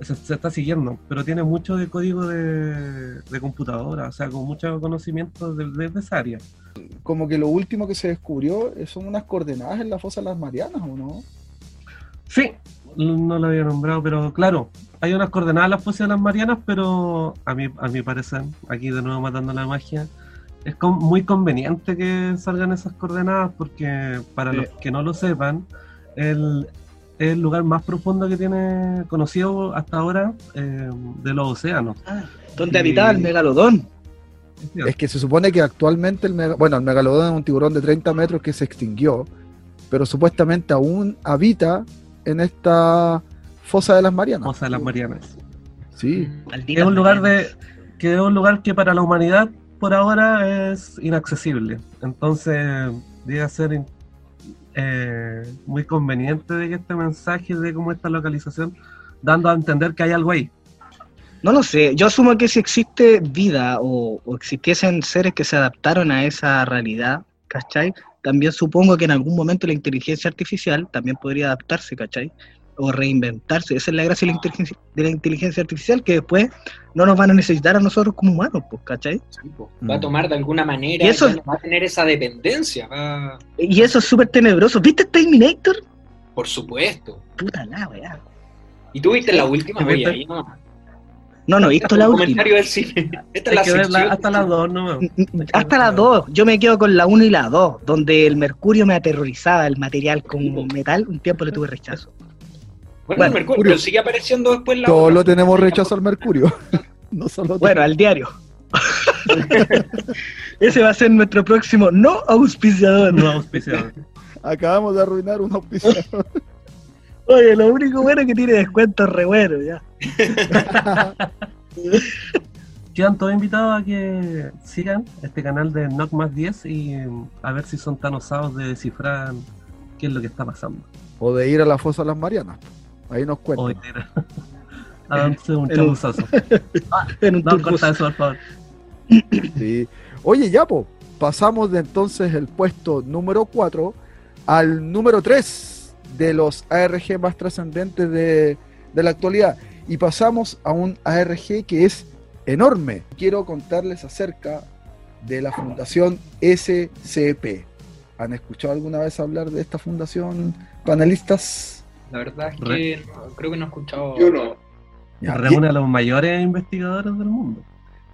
y se, se está siguiendo, pero tiene mucho de código de, de computadora, o sea, con mucho conocimiento de, de- de esa área. Como que lo último que se descubrió eh, son unas coordenadas en la fosa de las Marianas, ¿o no? Sí, no lo había nombrado, pero claro, hay unas coordenadas en las de las Marianas, pero a mi, a mi parecer, aquí de nuevo matando la magia, es con- muy conveniente que salgan esas coordenadas porque para Sí. los que no lo sepan, el, es el lugar más profundo que tiene conocido hasta ahora eh, de los océanos. Donde Y- habitaba el megalodón. Es que se supone que actualmente el mega- bueno, el megalodón es un tiburón de 30 metros que se extinguió, pero supuestamente aún habita en esta fosa de las Marianas. Fosa de las Marianas. Sí, Maldita Es un lugar de que es un lugar que para la humanidad por ahora es inaccesible. Entonces, debe ser eh, muy conveniente de que este mensaje de cómo esta localización, dando a entender que hay algo ahí. No lo sé, yo asumo que si existe vida o, o existiesen seres que se adaptaron a esa realidad, ¿cachai? También supongo que en algún momento la inteligencia artificial también podría adaptarse, ¿cachai? O reinventarse. Esa es la gracia de la inteligencia, de la inteligencia artificial, que después no nos van a necesitar a nosotros como humanos, pues, ¿cachai? Sí, po. Va a Mm. tomar de alguna manera, Y eso- no va a tener esa dependencia, va- Y eso es súper tenebroso. ¿Viste Terminator? por supuesto. Puta la weá. ¿Y tú viste la última? ¿Sí Oye, viste? ahí no. No, no, he visto la última. comentario del cine. Esta es la verla hasta las dos, ¿no? Hasta las dos. Yo me quedo con la 1 y la 2, donde el mercurio me aterrorizaba, el material como metal. Un tiempo le tuve rechazo. Bueno, Bueno, el Mercurio, sigue apareciendo después la todos otra. lo tenemos rechazo al mercurio. no solo Bueno, al diario. Ese va a ser nuestro próximo no auspiciador. No auspiciado. acabamos de arruinar un auspiciador. Oye, lo único bueno es que tiene descuentos re buenos, ya. Quedan todos invitados a que sigan este canal de Knock más 10 y mm, a ver si son tan osados de descifrar qué es lo que está pasando. o de ir a la fosa de las Marianas. Ahí nos cuentan. Háganse un En un- chapuzazo. En un No, corta eso, por favor. Sí. Oye, ya, po, pasamos de entonces el puesto número 4 al número 3 de los ARG más trascendentes de, de la actualidad. Y pasamos a un ARG que es enorme. Quiero contarles acerca de la fundación SCP. ¿Han escuchado alguna vez hablar de esta fundación, panelistas? La verdad es que no, creo que no he escuchado. Yo no. Ya, Reúne a los mayores investigadores del mundo.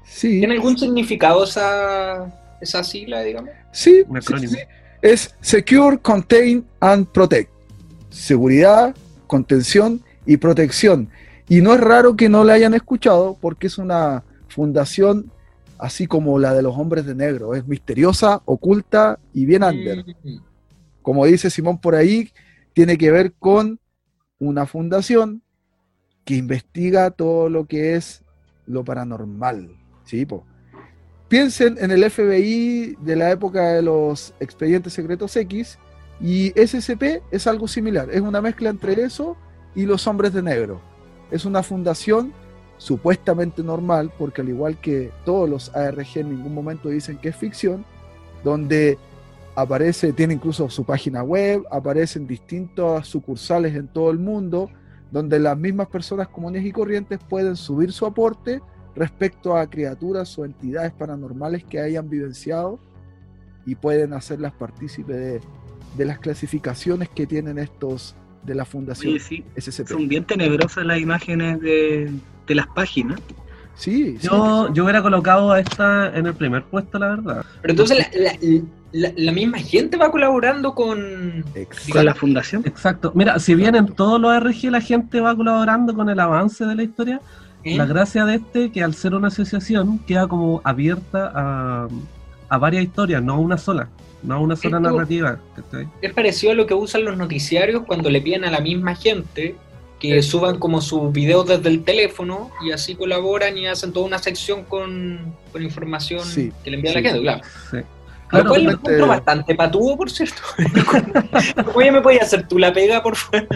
Sí, ¿Tiene algún significado esa, esa sigla, digamos? Sí, Un sí, acrónimo. sí. es Secure, Contain and Protect. Seguridad, contención y protección. Y no es raro que no la hayan escuchado porque es una fundación así como la de los hombres de negro. Es misteriosa, oculta y bien under. Mm, Como dice Simón por ahí, tiene que ver con una fundación que investiga todo lo que es lo paranormal. ¿sí, po? Piensen en el FBI de la época de los expedientes secretos X y SCP es algo similar. Es una mezcla entre eso y los hombres de negro. Es una fundación supuestamente normal, porque al igual que todos los ARG en ningún momento dicen que es ficción, donde aparece, tiene incluso su página web, aparecen distintas sucursales en todo el mundo, donde las mismas personas comunes y corrientes pueden subir su aporte respecto a criaturas o entidades paranormales que hayan vivenciado y pueden hacerlas partícipes de, de las clasificaciones que tienen estos de la Fundación Oye, sí, SCP. son bien tenebrosas las imágenes de, de las páginas. Sí, sí, Yo, yo hubiera colocado a esta en el primer puesto, la verdad. Pero entonces la, la- la- la misma gente va colaborando con... Con la fundación. Exacto. Mira, si bien en todos los RG la gente va colaborando con el avance de la historia, ¿eh? la gracia de este que al ser una asociación queda como abierta a, a varias historias, no a una sola, no a una sola Esto- narrativa. Es parecido a lo que usan los noticiarios cuando le piden a la misma gente que suban como sus videos desde el teléfono y así colaboran y hacen toda una sección con, con información Sí, que le envía sí. la gente, claro. Sí. Lo cual lo totalmente- encuentro bastante patudo, por cierto. ¿Cómo ya me podía hacer tú la pega por fuera?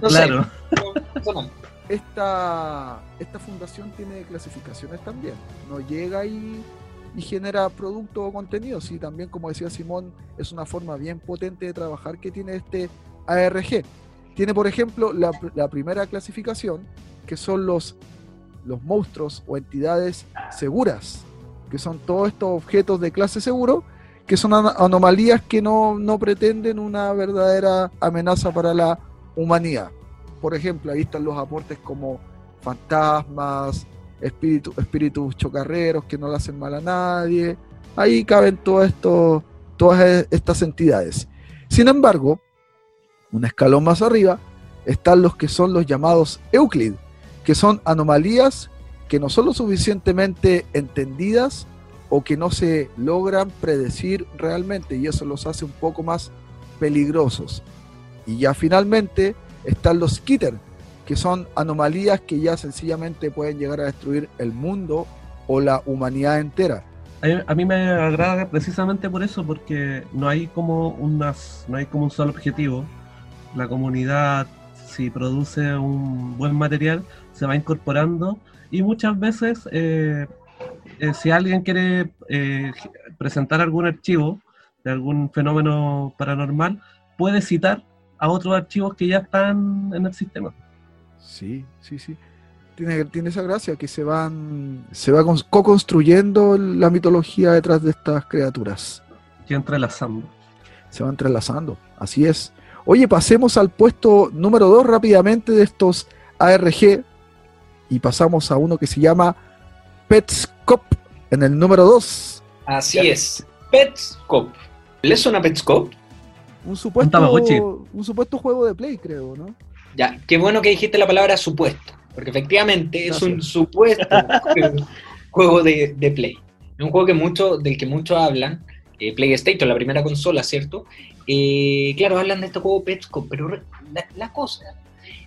No claro. sé. no- eso no. esta, esta fundación tiene clasificaciones también. No llega y, y genera producto o contenido. Sí, también, como decía Simón, es una forma bien potente de trabajar que tiene este ARG. Tiene, por ejemplo, la, primera clasificación, que son los, los monstruos o entidades seguras, que son todos estos objetos de clase seguro, que son anomalías que no, no pretenden una verdadera amenaza para la humanidad por ejemplo, ahí están los aportes como fantasmas, espíritu- espíritus chocarreros que no le hacen mal a nadie. Ahí caben todo esto, todas e- estas entidades. Sin embargo, un escalón más arriba están los que son los llamados Euclid, que son anomalías que no son lo suficientemente entendidas o que no se logran predecir realmente y eso los hace un poco más peligrosos. Y ya finalmente están los Skitter, que son anomalías que ya sencillamente pueden llegar a destruir el mundo o la humanidad entera. A mí, me agrada precisamente por eso, porque no hay como unas, no hay como un solo objetivo. La comunidad, si produce un buen material, se va incorporando y muchas veces, eh, eh, si alguien quiere eh, presentar algún archivo de algún fenómeno paranormal, puede citar a otros archivos que ya están en el sistema. Sí, sí, sí. Tiene, tiene esa gracia que se van se va cons- co-construyendo la mitología detrás de estas criaturas. Que entrelazando. Se va entrelazando. Así es. Oye, pasemos al puesto número 2 rápidamente de estos ARG y pasamos a uno que se llama Petscop en el número 2. Así es. Petscop. ¿Les suena Petscop? Un supuesto, un supuesto juego de Play, creo, ¿no? Ya, qué bueno que dijiste la palabra supuesto, porque efectivamente es un supuesto juego, juego de, de Play. Es un juego que mucho, del que muchos hablan, eh, PlayStation, la primera consola, ¿cierto? Eh, claro, hablan de este juego Petscop, pero la cosa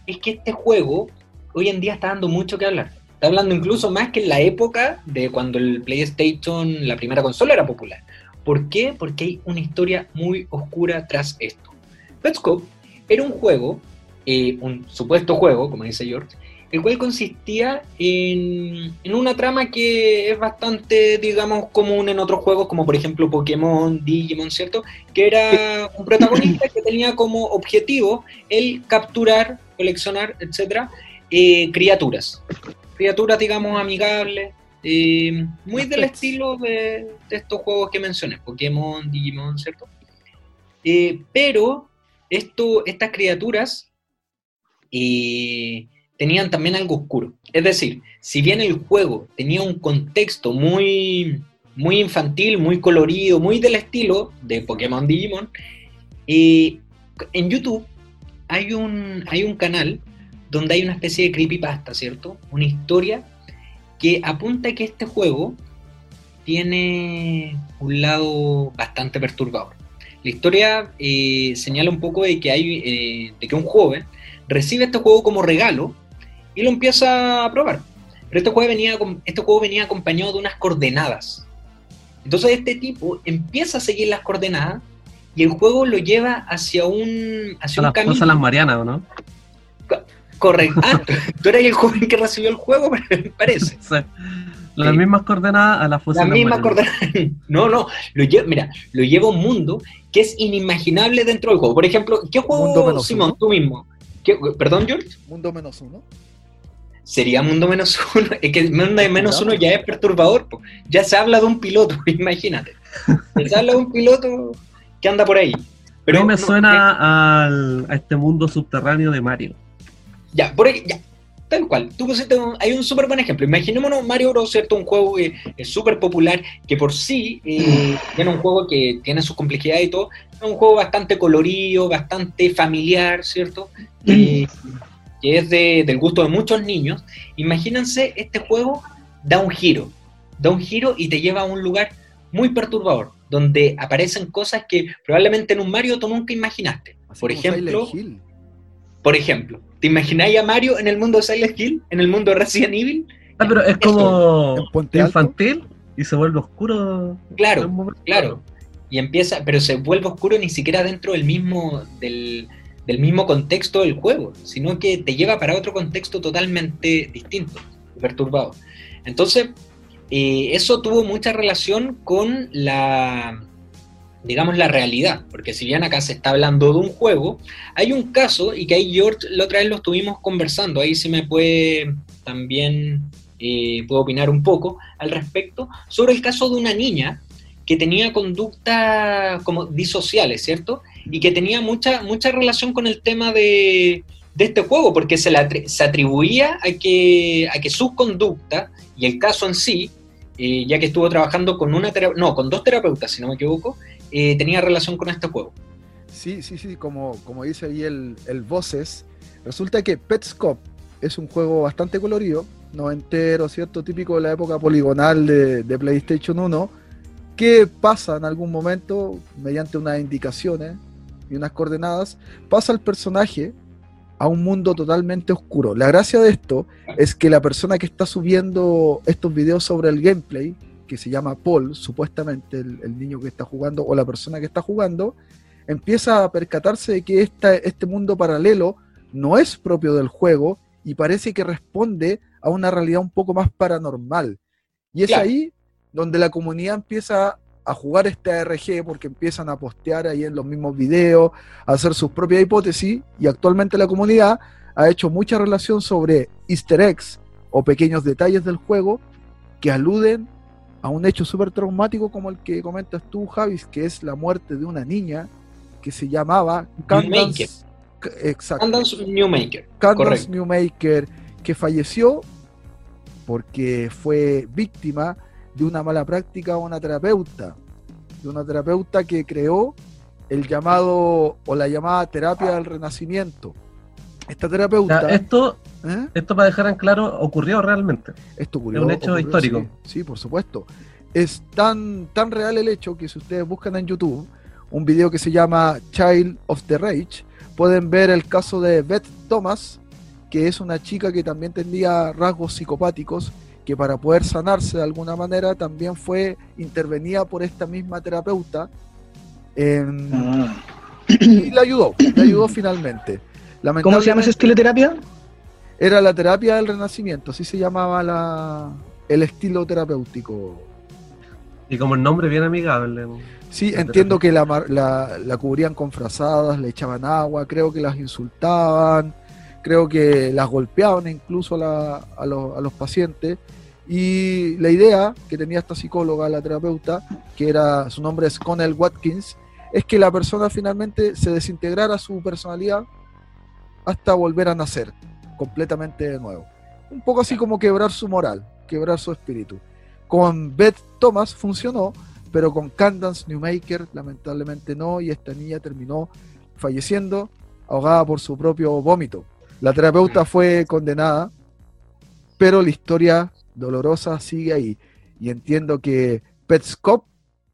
es que este juego hoy en día está dando mucho que hablar. Está hablando incluso más que en la época de cuando el PlayStation, la primera consola, era popular. ¿Por qué? Porque hay una historia muy oscura tras esto. Petscop era un juego eh, un supuesto juego, como dice George, el cual consistía en, en una trama que es bastante, digamos, común en otros juegos, como por ejemplo Pokémon, Digimon, ¿cierto? Que era un protagonista que tenía como objetivo el capturar, coleccionar, etcétera, eh, criaturas. Criaturas, digamos, amigables, eh, muy del estilo de, de estos juegos que mencioné, Pokémon, Digimon, ¿cierto? Eh, pero esto, estas criaturas eh, tenían también algo oscuro. Es decir, si bien el juego tenía un contexto muy, muy infantil, muy colorido, muy del estilo de Pokémon Digimon, eh, en YouTube hay un, hay un canal donde hay una especie de creepypasta, ¿cierto? Una historia que apunta que este juego tiene un lado bastante perturbador. La historia eh, señala un poco de que, hay, eh, de que un joven recibe este juego como regalo y lo empieza a probar. Pero este juego, venía, con- este juego venía acompañado de unas coordenadas. Entonces este tipo empieza a seguir las coordenadas y el juego lo lleva hacia un, hacia un las camino. las Marianas, ¿o no? Correcto. Ah, tú eres el joven que recibió el juego, me parece. Las Sí. mismas coordenadas a La de las misma Marianas. coordenada. No, no. Lo lleva, mira, lo lleva a un mundo que es inimaginable dentro del juego. Por ejemplo, ¿qué Mundo juego, menos Simón, uno. tú mismo? ¿Qué- perdón, George. Mundo menos uno. Sería Mundo Menos Uno. Es que Mundo Menos Uno pues. ya es perturbador. po. Ya se habla de un piloto, imagínate. Se habla de un piloto que anda por ahí. Pero me no, suena al, a este mundo subterráneo de Mario. Ya, por ahí, ya. Tal cual. Tú pusiste un- hay un súper buen ejemplo. Imaginémonos Mario Bros. ¿cierto? Un juego que es súper popular, que por sí eh, tiene un juego que tiene su complejidad y todo. Es un juego bastante colorido, bastante familiar, ¿cierto? Eh, que es de- del gusto de muchos niños. Imagínense, este juego da un giro. Da un giro y te lleva a un lugar muy perturbador, donde aparecen cosas que probablemente en un Mario tú nunca imaginaste. Así Por ejemplo, Hill. por ejemplo, ¿te imagináis a Mario en el mundo de Silent Hill? ¿En el mundo de Resident Evil? Ah, pero es como infantil y se vuelve oscuro. Claro, claro. Y empieza, pero se vuelve oscuro ni siquiera dentro del mismo, del, del mismo contexto del juego, sino que te lleva para otro contexto totalmente distinto, perturbado. Entonces, eh, eso tuvo mucha relación con la, digamos, la realidad, porque si bien acá se está hablando de un juego, hay un caso, y que ahí George la otra vez lo estuvimos conversando, ahí sí me puede también, eh, puedo opinar un poco al respecto, sobre el caso de una niña que tenía conductas como disociales, ¿cierto? Y que tenía mucha, mucha relación con el tema de, de este juego, porque se, la, se atribuía a que, a que su conducta y el caso en sí, eh, ya que estuvo trabajando con una no, con dos terapeutas, si no me equivoco, eh, tenía relación con este juego. Sí, sí, sí, como, como dice ahí el, el Voces, resulta que Petscop es un juego bastante colorido, noventero, ¿cierto? Típico de la época poligonal de, de PlayStation 1, que pasa en algún momento, mediante unas indicaciones y unas coordenadas, pasa el personaje a un mundo totalmente oscuro. La gracia de esto es que la persona que está subiendo estos videos sobre el gameplay, que se llama Paul, supuestamente el, el niño que está jugando o la persona que está jugando, empieza a percatarse de que esta- este mundo paralelo no es propio del juego y parece que responde a una realidad un poco más paranormal. Y es Claro. ahí donde la comunidad empieza a jugar este ARG porque empiezan a postear ahí en los mismos videos, a hacer sus propias hipótesis y actualmente la comunidad ha hecho mucha relación sobre easter eggs o pequeños detalles del juego que aluden a un hecho súper traumático como el que comentas tú, Javis, que es la muerte de una niña que se llamaba Candance, Newmaker. Candance. Newmaker, que falleció porque fue víctima de una mala práctica de una terapeuta, de una terapeuta que creó el llamado o la llamada terapia del renacimiento. Esta Ya, terapeuta, esto, ¿eh? esto para dejar en claro, ocurrió realmente. Esto ocurrió, Es un hecho ocurrió, histórico. Sí, sí, por supuesto. Es tan, tan real el hecho que si ustedes buscan en YouTube un video que se llama Child of the Rage, pueden ver el caso de Beth Thomas, que es una chica que también tenía rasgos psicopáticos, que para poder sanarse de alguna manera también fue intervenida por esta misma terapeuta Ah. y le ayudó, le ayudó finalmente. ¿Cómo se llama ese estilo de terapia? Era la terapia del renacimiento, así se llamaba la, el estilo terapéutico. Y como el nombre bien amigable. Sí, La entiendo que la, la, la cubrían con frazadas, le echaban agua, creo que las insultaban, creo que las golpeaban incluso a, la- a los, a los pacientes. Y la idea que tenía esta psicóloga, la terapeuta, que era su nombre es Connell Watkins, es que la persona finalmente se desintegrara su personalidad hasta volver a nacer completamente de nuevo. Un poco así como quebrar su moral, quebrar su espíritu. Con Beth Thomas funcionó, pero con Candance Newmaker lamentablemente no, y esta niña terminó falleciendo ahogada por su propio vómito. La terapeuta fue condenada, pero la historia dolorosa sigue ahí. Y entiendo que Petscop,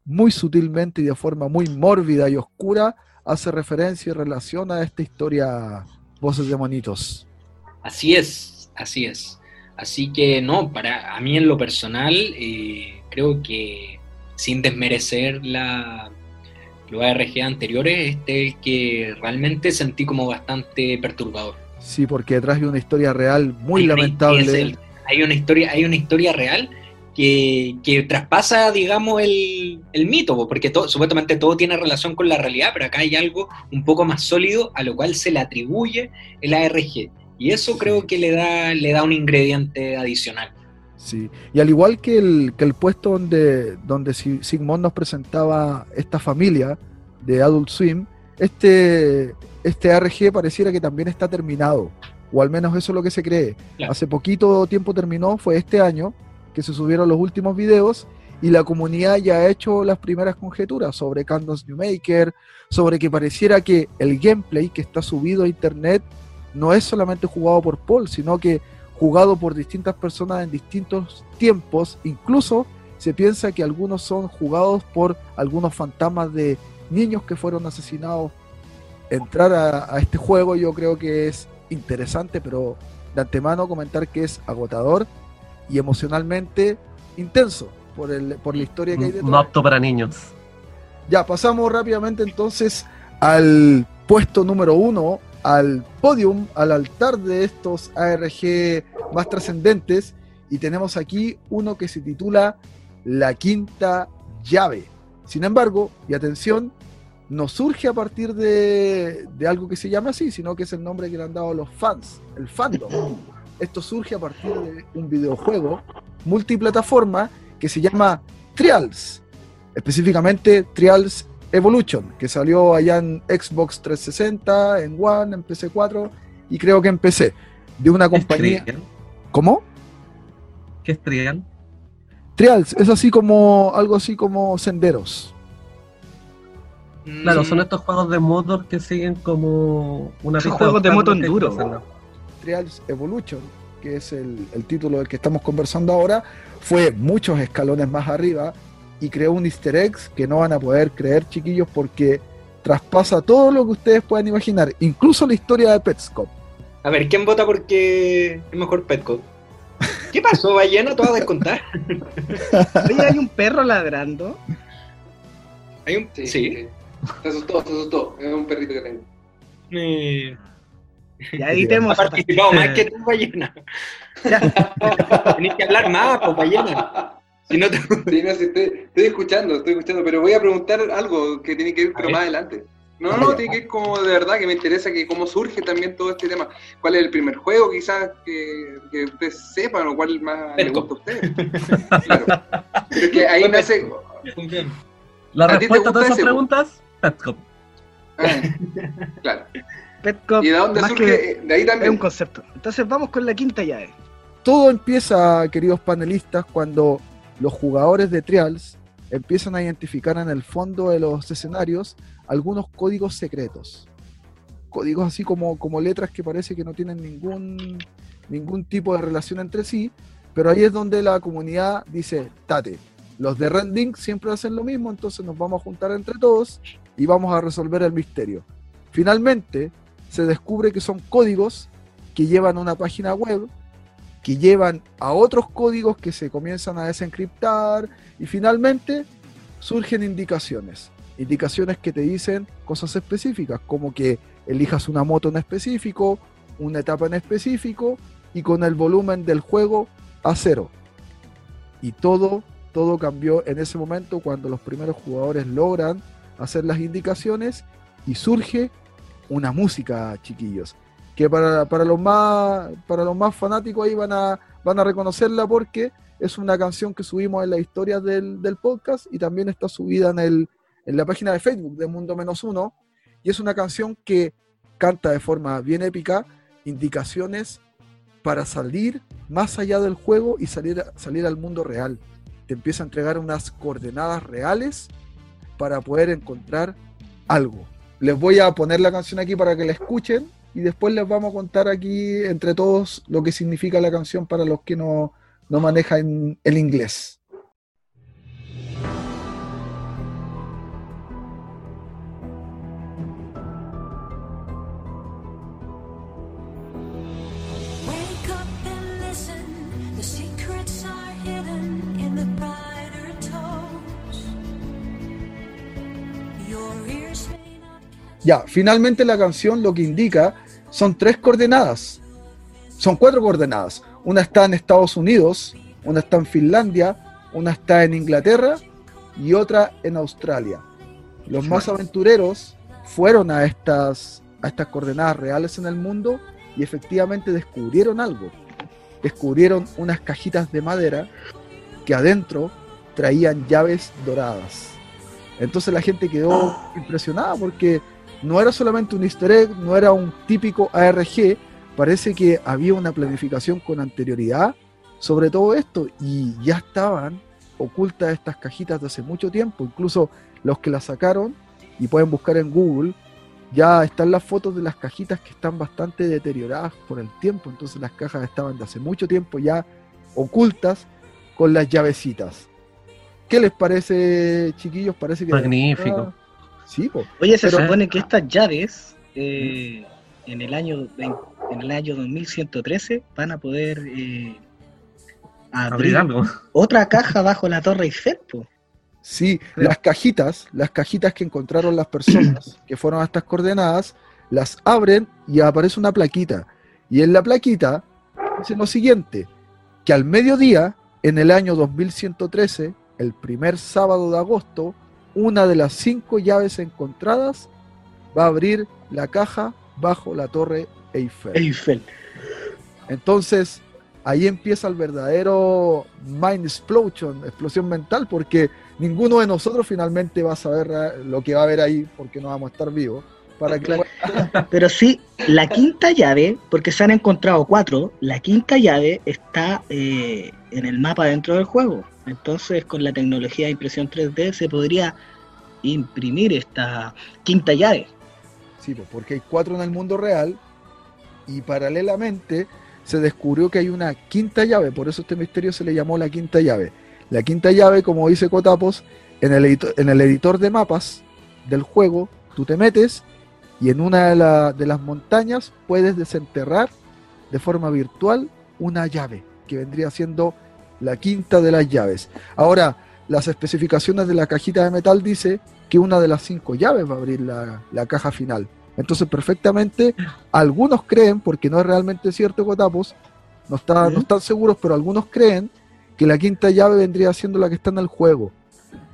muy sutilmente y de forma muy mórbida y oscura, hace referencia y relaciona a esta historia Voces de Monitos. Así es, así es. Así que no, para a mí en lo personal, eh, creo que sin desmerecer la, los ARG anteriores, este es el que realmente sentí como bastante perturbador. Sí, porque detrás de una historia real muy lamentable. es el- hay una historia, hay una historia real que, que traspasa, digamos, el, el mito, po, porque todo, supuestamente todo tiene relación con la realidad, pero acá hay algo un poco más sólido a lo cual se le atribuye el ARG. Y eso creo que le da, le da un ingrediente adicional. Sí, y al igual que el, que el puesto donde, donde Si- Sigmund nos presentaba esta familia de Adult Swim, este, este ARG pareciera que también está terminado, o al menos eso es lo que se cree. Claro. Hace poquito tiempo terminó, fue este año, que se subieron los últimos videos, y la comunidad ya ha hecho las primeras conjeturas sobre Candace Newmaker, sobre que pareciera que el gameplay que está subido a internet no es solamente jugado por Paul, sino que jugado por distintas personas en distintos tiempos, incluso se piensa que algunos son jugados por algunos fantasmas de niños que fueron asesinados. Entrar a, a este juego yo creo que es interesante, pero de antemano comentar que es agotador y emocionalmente intenso por, el, por la historia que hay detrás. No apto para niños. Ya, pasamos rápidamente entonces al puesto número uno, al podium, al altar de estos ARG más trascendentes. Y tenemos aquí uno que se titula La Quinta Llave. Sin embargo, y atención, no surge a partir de, de algo que se llama así, sino que es el nombre que le han dado los fans, el fandom. Esto surge a partir de un videojuego multiplataforma que se llama Trials específicamente Trials Evolution, que salió allá en Xbox 360, en One, en PC 4 y creo que en PC, de una ¿Qué es compañía. ¿Cómo? ¿Qué es Trial? Trials, es así como algo así como senderos. Claro, Mm, son estos juegos de motor que siguen como una Son pista juegos de moto enduro. Trials Evolution, que es el, el título del que estamos conversando ahora, fue muchos escalones más arriba y creó un easter egg que no van a poder creer, chiquillos, porque traspasa todo lo que ustedes puedan imaginar, incluso la historia de Petscop. A ver, ¿quién vota porque es mejor Petco? ¿Qué pasó, ballena? ¿Te vas a descontar? Oye, hay un perro ladrando. Hay un... Sí, Sí. Se asustó, se asustó. Es un perrito que tengo. Eh, Ya editemos. ha participado más que tú, ballena. Tenés que hablar más, pues, ballena. Si no te... Sí, no, sí, estoy, estoy escuchando, estoy escuchando, pero voy a preguntar algo que tiene que ir, pero ver. más adelante. No, no, tiene que ir como de verdad, que me interesa que cómo surge también todo este tema. ¿Cuál es el primer juego quizás que, que ustedes sepan o cuál más les gusta a ustedes? Claro. Pero es que ahí nace... La ¿A ti te respuesta a todas esas preguntas, Petcop. Claro. Petcop, ¿Y de dónde más surge? que De ahí es un también. concepto. Entonces vamos con la quinta llave. todo empieza, queridos panelistas, cuando los jugadores de Trials empiezan a identificar en el fondo de los escenarios algunos códigos secretos. Códigos así como, como letras que parece que no tienen ningún, ningún tipo de relación entre sí, pero ahí es donde la comunidad dice, tate, los de Red Link siempre hacen lo mismo, entonces nos vamos a juntar entre todos y vamos a resolver el misterio. Finalmente, se descubre que son códigos que llevan a una página web que llevan a otros códigos que se comienzan a desencriptar y finalmente surgen indicaciones. Indicaciones que te dicen cosas específicas, como que elijas una moto en específico una etapa en específico y con el volumen del juego a cero. Y todo, todo cambió en ese momento cuando los primeros jugadores logran hacer las indicaciones y surge una música, chiquillos. Que para, para los más para los más fanáticos ahí van a, van a reconocerla porque es una canción que subimos en la historia del, del podcast y también está subida en, el, en la página de Facebook de Mundo Menos Uno. Y es una canción que canta de forma bien épica indicaciones para salir más allá del juego y salir, salir al mundo real. Te empieza a entregar unas coordenadas reales para poder encontrar algo. Les voy a poner la canción aquí para que la escuchen y después les vamos a contar aquí entre todos lo que significa la canción para los que no, no manejan el inglés. Ya, finalmente la canción lo que indica son tres coordenadas. Son cuatro coordenadas. Una está en Estados Unidos, una está en Finlandia, una está en Inglaterra y otra en Australia. Los más aventureros fueron a estas, a estas coordenadas reales en el mundo y efectivamente descubrieron algo. Descubrieron unas cajitas de madera que adentro traían llaves doradas. Entonces la gente quedó impresionada porque no era solamente un easter egg, no era un típico ARG, parece que había una planificación con anterioridad sobre todo esto y ya estaban ocultas estas cajitas de hace mucho tiempo, incluso los que las sacaron y pueden buscar en Google, ya están las fotos de las cajitas que están bastante deterioradas por el tiempo, entonces las cajas estaban de hace mucho tiempo ya ocultas con las llavecitas. ¿Qué les parece, chiquillos? Parece que Magnífico. Sí, po. Oye, se Pero- supone que estas llaves eh, en el año 20 en el año 2113 van a poder eh, abrir otra caja bajo la Torre Eiffel. po. Sí, las cajitas, las cajitas que encontraron las personas que fueron a estas coordenadas, las abren y aparece una plaquita. Y en la plaquita dice lo siguiente, que al mediodía, en el año 2113, el primer sábado de agosto, una de las cinco llaves encontradas va a abrir la caja bajo la torre Eiffel. Eiffel. Entonces, ahí empieza el verdadero mind explosion, explosión mental, porque ninguno de nosotros finalmente va a saber lo que va a haber ahí, porque no vamos a estar vivos. Para que Claro. Pero sí, la quinta llave, porque se han encontrado cuatro, la quinta llave está eh, en el mapa dentro del juego. Entonces, con la tecnología de impresión 3D se podría imprimir esta quinta llave. Sí, pues, porque hay cuatro en el mundo real y paralelamente se descubrió que hay una quinta llave, por eso este misterio se le llamó la quinta llave. La quinta llave, como dice Cotapos, en el, edito- en el editor de mapas del juego, tú te metes y en una de, la- de las montañas puedes desenterrar de forma virtual una llave, que vendría siendo la quinta de las llaves. Ahora, las especificaciones de la cajita de metal dice que una de las cinco llaves va a abrir la, la caja final. Entonces, perfectamente, algunos creen, porque no es realmente cierto, Cotapos, no, está, no están seguros, pero algunos creen que la quinta llave vendría siendo la que está en el juego.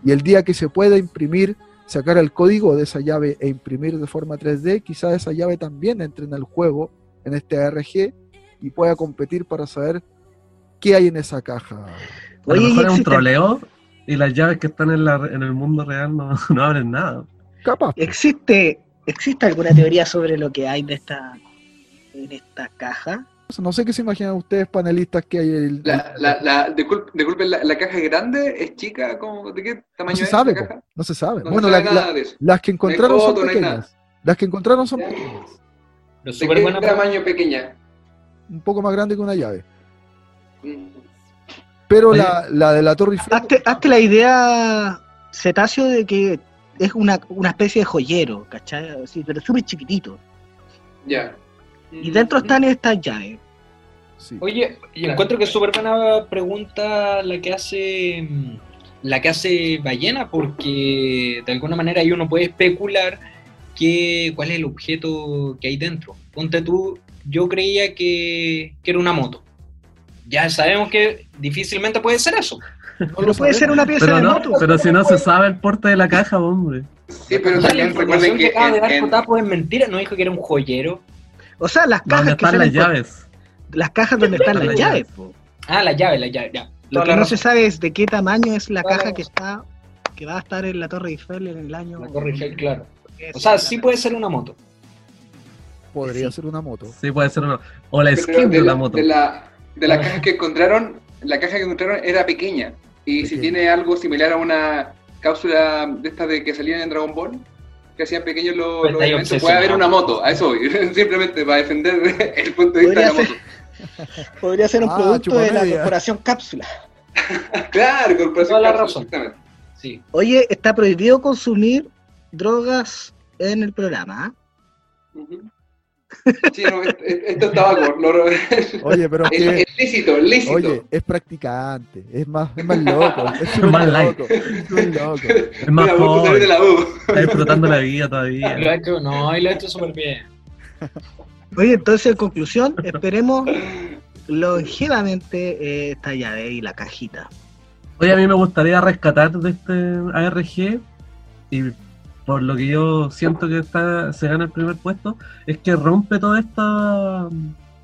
Y el día que se pueda imprimir, sacar el código de esa llave e imprimir de forma 3D, quizás esa llave también entre en el juego, en este ARG, y pueda competir para saber qué hay en esa caja. A lo Oye, ¿y mejor es un troleo y las llaves que están en, la, en el mundo real no, no abren nada. Capaz. ¿Existe, ¿Existe alguna teoría sobre lo que hay de esta, en esta caja? No sé qué se imaginan ustedes, panelistas, que hay. El, La, la, la, disculpe, disculpen, la, la caja es grande, es chica, ¿cómo, ¿de qué no tamaño se es sabe, la po, caja? no se sabe. No bueno, se la- sabe la- nada de eso. las que encontraron son foto, no pequeñas. Las que encontraron son pequeñas. Pero ¿De súper qué tamaño pequeña? Un poco más grande que una llave. Mm. Pero Oye. la, la de la Torre Eiffel. Hazte, hazte la idea, Cetáceo, de que es una, una especie de joyero, ¿cachai? Sí, pero súper chiquitito. Ya. Y dentro están estas llaves. sí. Oye, y Claro. encuentro que es súper buena pregunta la que hace mm, la que hace Ballena, porque de alguna manera ahí uno puede especular que, cuál es el objeto que hay dentro. Ponte tú, yo creía que, que era una moto. Ya sabemos que difícilmente puede ser eso. No puede ser una pieza Pero de no, moto. pero si no se sabe el porte de la caja, hombre. Sí, pero la información que que acaba de dar en- Cotapo es mentira, no dijo que era un joyero. O sea, las ¿Dónde cajas que están las por- llaves? las cajas donde están las las llaves. llaves. po. Ah, la llave, la llave, ya. Lo que no se sabe es de qué tamaño es la caja que está que va a estar en la Torre Eiffel en el año. La Torre Eiffel, claro. O sea, sí puede ser una moto. Podría Sí. ser una moto. Sí, puede ser uno. O la skin de de la moto. de la, de la caja que encontraron, la caja que encontraron era pequeña. Y si tiene algo similar a una cápsula de estas de que salían en Dragon Ball, que hacían pequeños los, Pues los puede haber una moto, a eso voy. Simplemente para defender el punto de vista de la Podría moto. Podría ser un Ah, producto de la corporación Cápsula. Claro, corporación Toda la cápsula, razón. exactamente. Sí. Oye, está prohibido consumir drogas en el programa. ¿ah? Sí, no, esto, es tabaco. lo- es Oye, pero es que, lícito, es lícito. oye, es practicante, es más, es más loco, es Más loco, es súper loco. Es más joven. Está disfrutando la vida Lo todavía. ha hecho, no, y lo ha hecho súper bien. Oye, entonces en conclusión, esperemos longevamente eh, esta llave y la cajita. Oye, a mí me gustaría rescatar de este ARG y por lo que yo siento que está, se gana el primer puesto, es que rompe toda esta,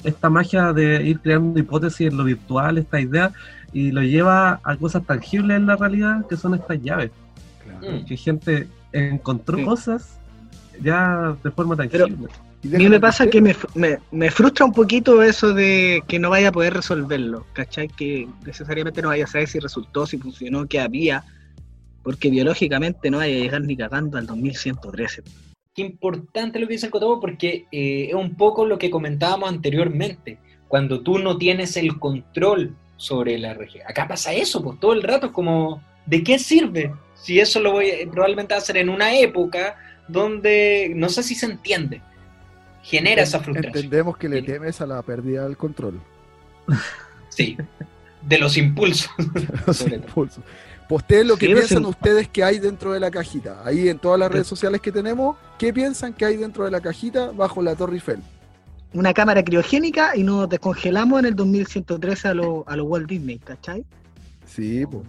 esta magia de ir creando hipótesis en lo virtual, esta idea, y lo lleva a cosas tangibles en la realidad, que son estas llaves. Claro. Que gente encontró Sí. cosas ya de forma tangible. Y A mí me pasa que me, me, me frustra un poquito eso de que no vaya a poder resolverlo, ¿cachai? Que necesariamente no vaya a saber si resultó, si funcionó, qué había, porque biológicamente no vaya a llegar ni cagando al 2113. Qué importante lo que dice Cotobo porque eh, es un poco lo que comentábamos anteriormente. Cuando tú no tienes el control sobre la región. Acá pasa eso, pues todo el rato es como, ¿de qué sirve? Si eso lo voy a, probablemente a hacer en una época donde no sé si se entiende. Genera esa frustración. Entendemos que le temes a la pérdida del control. Sí. De los impulsos. Los Sobre todo. Posteen lo que Sí, pero piensan ustedes que hay dentro de la cajita. Ahí en todas las redes sociales que tenemos, ¿qué piensan que hay dentro de la cajita bajo la Torre Eiffel? Una cámara criogénica y nos descongelamos en el 2113 a los a lo Walt Disney, ¿cachai? Sí, pues.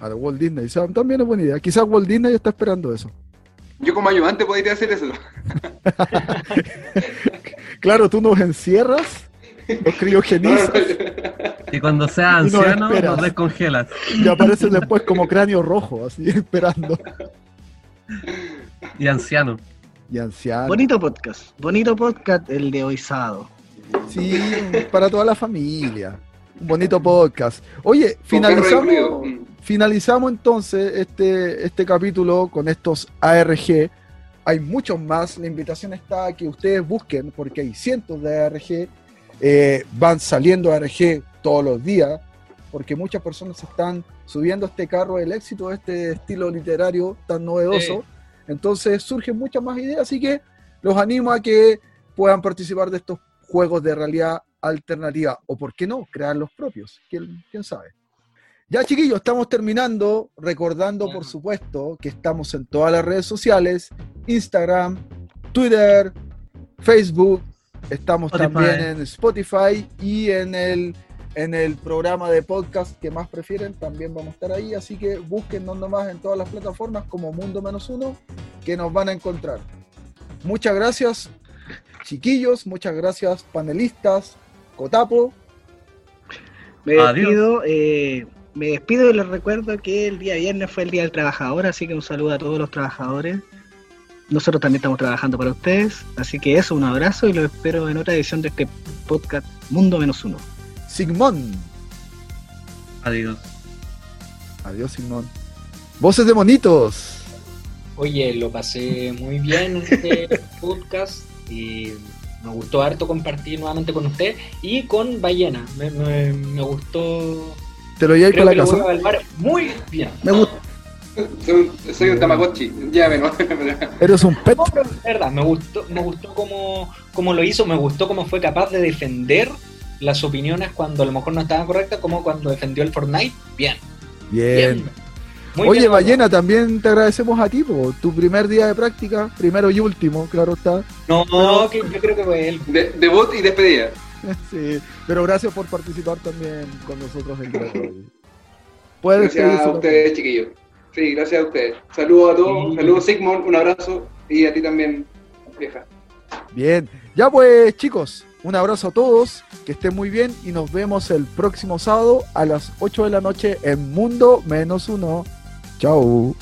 A la Walt Disney. O sea, también es buena idea. Quizás Walt Disney está esperando eso. Yo como ayudante podría hacer eso. Claro, tú nos encierras, nos criogenizas Y cuando seas no anciano, nos descongelas. y apareces después como cráneo rojo, así esperando. Y anciano. Y anciano. Bonito podcast, bonito podcast el de hoy sábado. Sí, para toda la familia. Un bonito podcast. Oye, finalizamos, finalizamos entonces este, este capítulo con estos ARG. Hay muchos más. La invitación está a que ustedes busquen, porque hay cientos de ARG. Eh, van saliendo ARG todos los días, porque muchas personas están subiendo a este carro del éxito, este estilo literario tan novedoso. Entonces surgen muchas más ideas, así que los animo a que puedan participar de estos juegos de realidad alternativa, o por qué no, crear los propios, quién, quién sabe. Ya chiquillos, estamos terminando, recordando por supuesto que estamos en todas las redes sociales, Instagram, Twitter, Facebook, estamos Spotify. también en Spotify y en el, en el programa de podcast que más prefieren, también vamos a estar ahí, así que búsquennos nomás en todas las plataformas como Mundo Menos Uno, que nos van a encontrar. Muchas gracias, chiquillos, muchas gracias, panelistas, Cotapo, Me despido, eh, me despido y les recuerdo que el día viernes fue el Día del Trabajador, así que un saludo a todos los trabajadores. Nosotros también estamos trabajando para ustedes, así que eso, un abrazo y los espero en otra edición de este podcast Mundo Menos Uno. Sigmund. Adiós. Adiós, Sigmund. Voces de monitos. Oye, lo pasé muy bien en este podcast y me gustó harto compartir nuevamente con usted y con Ballena. Me, me- me gustó. ¿Te lo Creo para la lo voy a casa? muy bien. Me gusta. Soy un, soy un Tamagotchi, llámenos. Eres un pet. No, pero es verdad, me gustó, me gustó cómo, cómo lo hizo, me gustó cómo fue capaz de defender las opiniones cuando a lo mejor no estaban correctas, como cuando defendió el Fortnite. Bien, Bien. bien. Muy Oye, bien, Ballena, también te agradecemos a ti, tu primer día de práctica, primero y último, claro está. No, que yo creo que fue él. De- debut y despedida. Sí, pero gracias por participar también con nosotros hoy. Puedes Gracias a ustedes, chiquillos. Sí, gracias a ustedes. Saludos a todos. Sí. Saludos, Sigmund. Un abrazo. Y a ti también, vieja. Bien, ya pues chicos, un abrazo a todos, que estén muy bien y nos vemos el próximo sábado a las 8 de la noche en Mundo Menos Uno. Chao.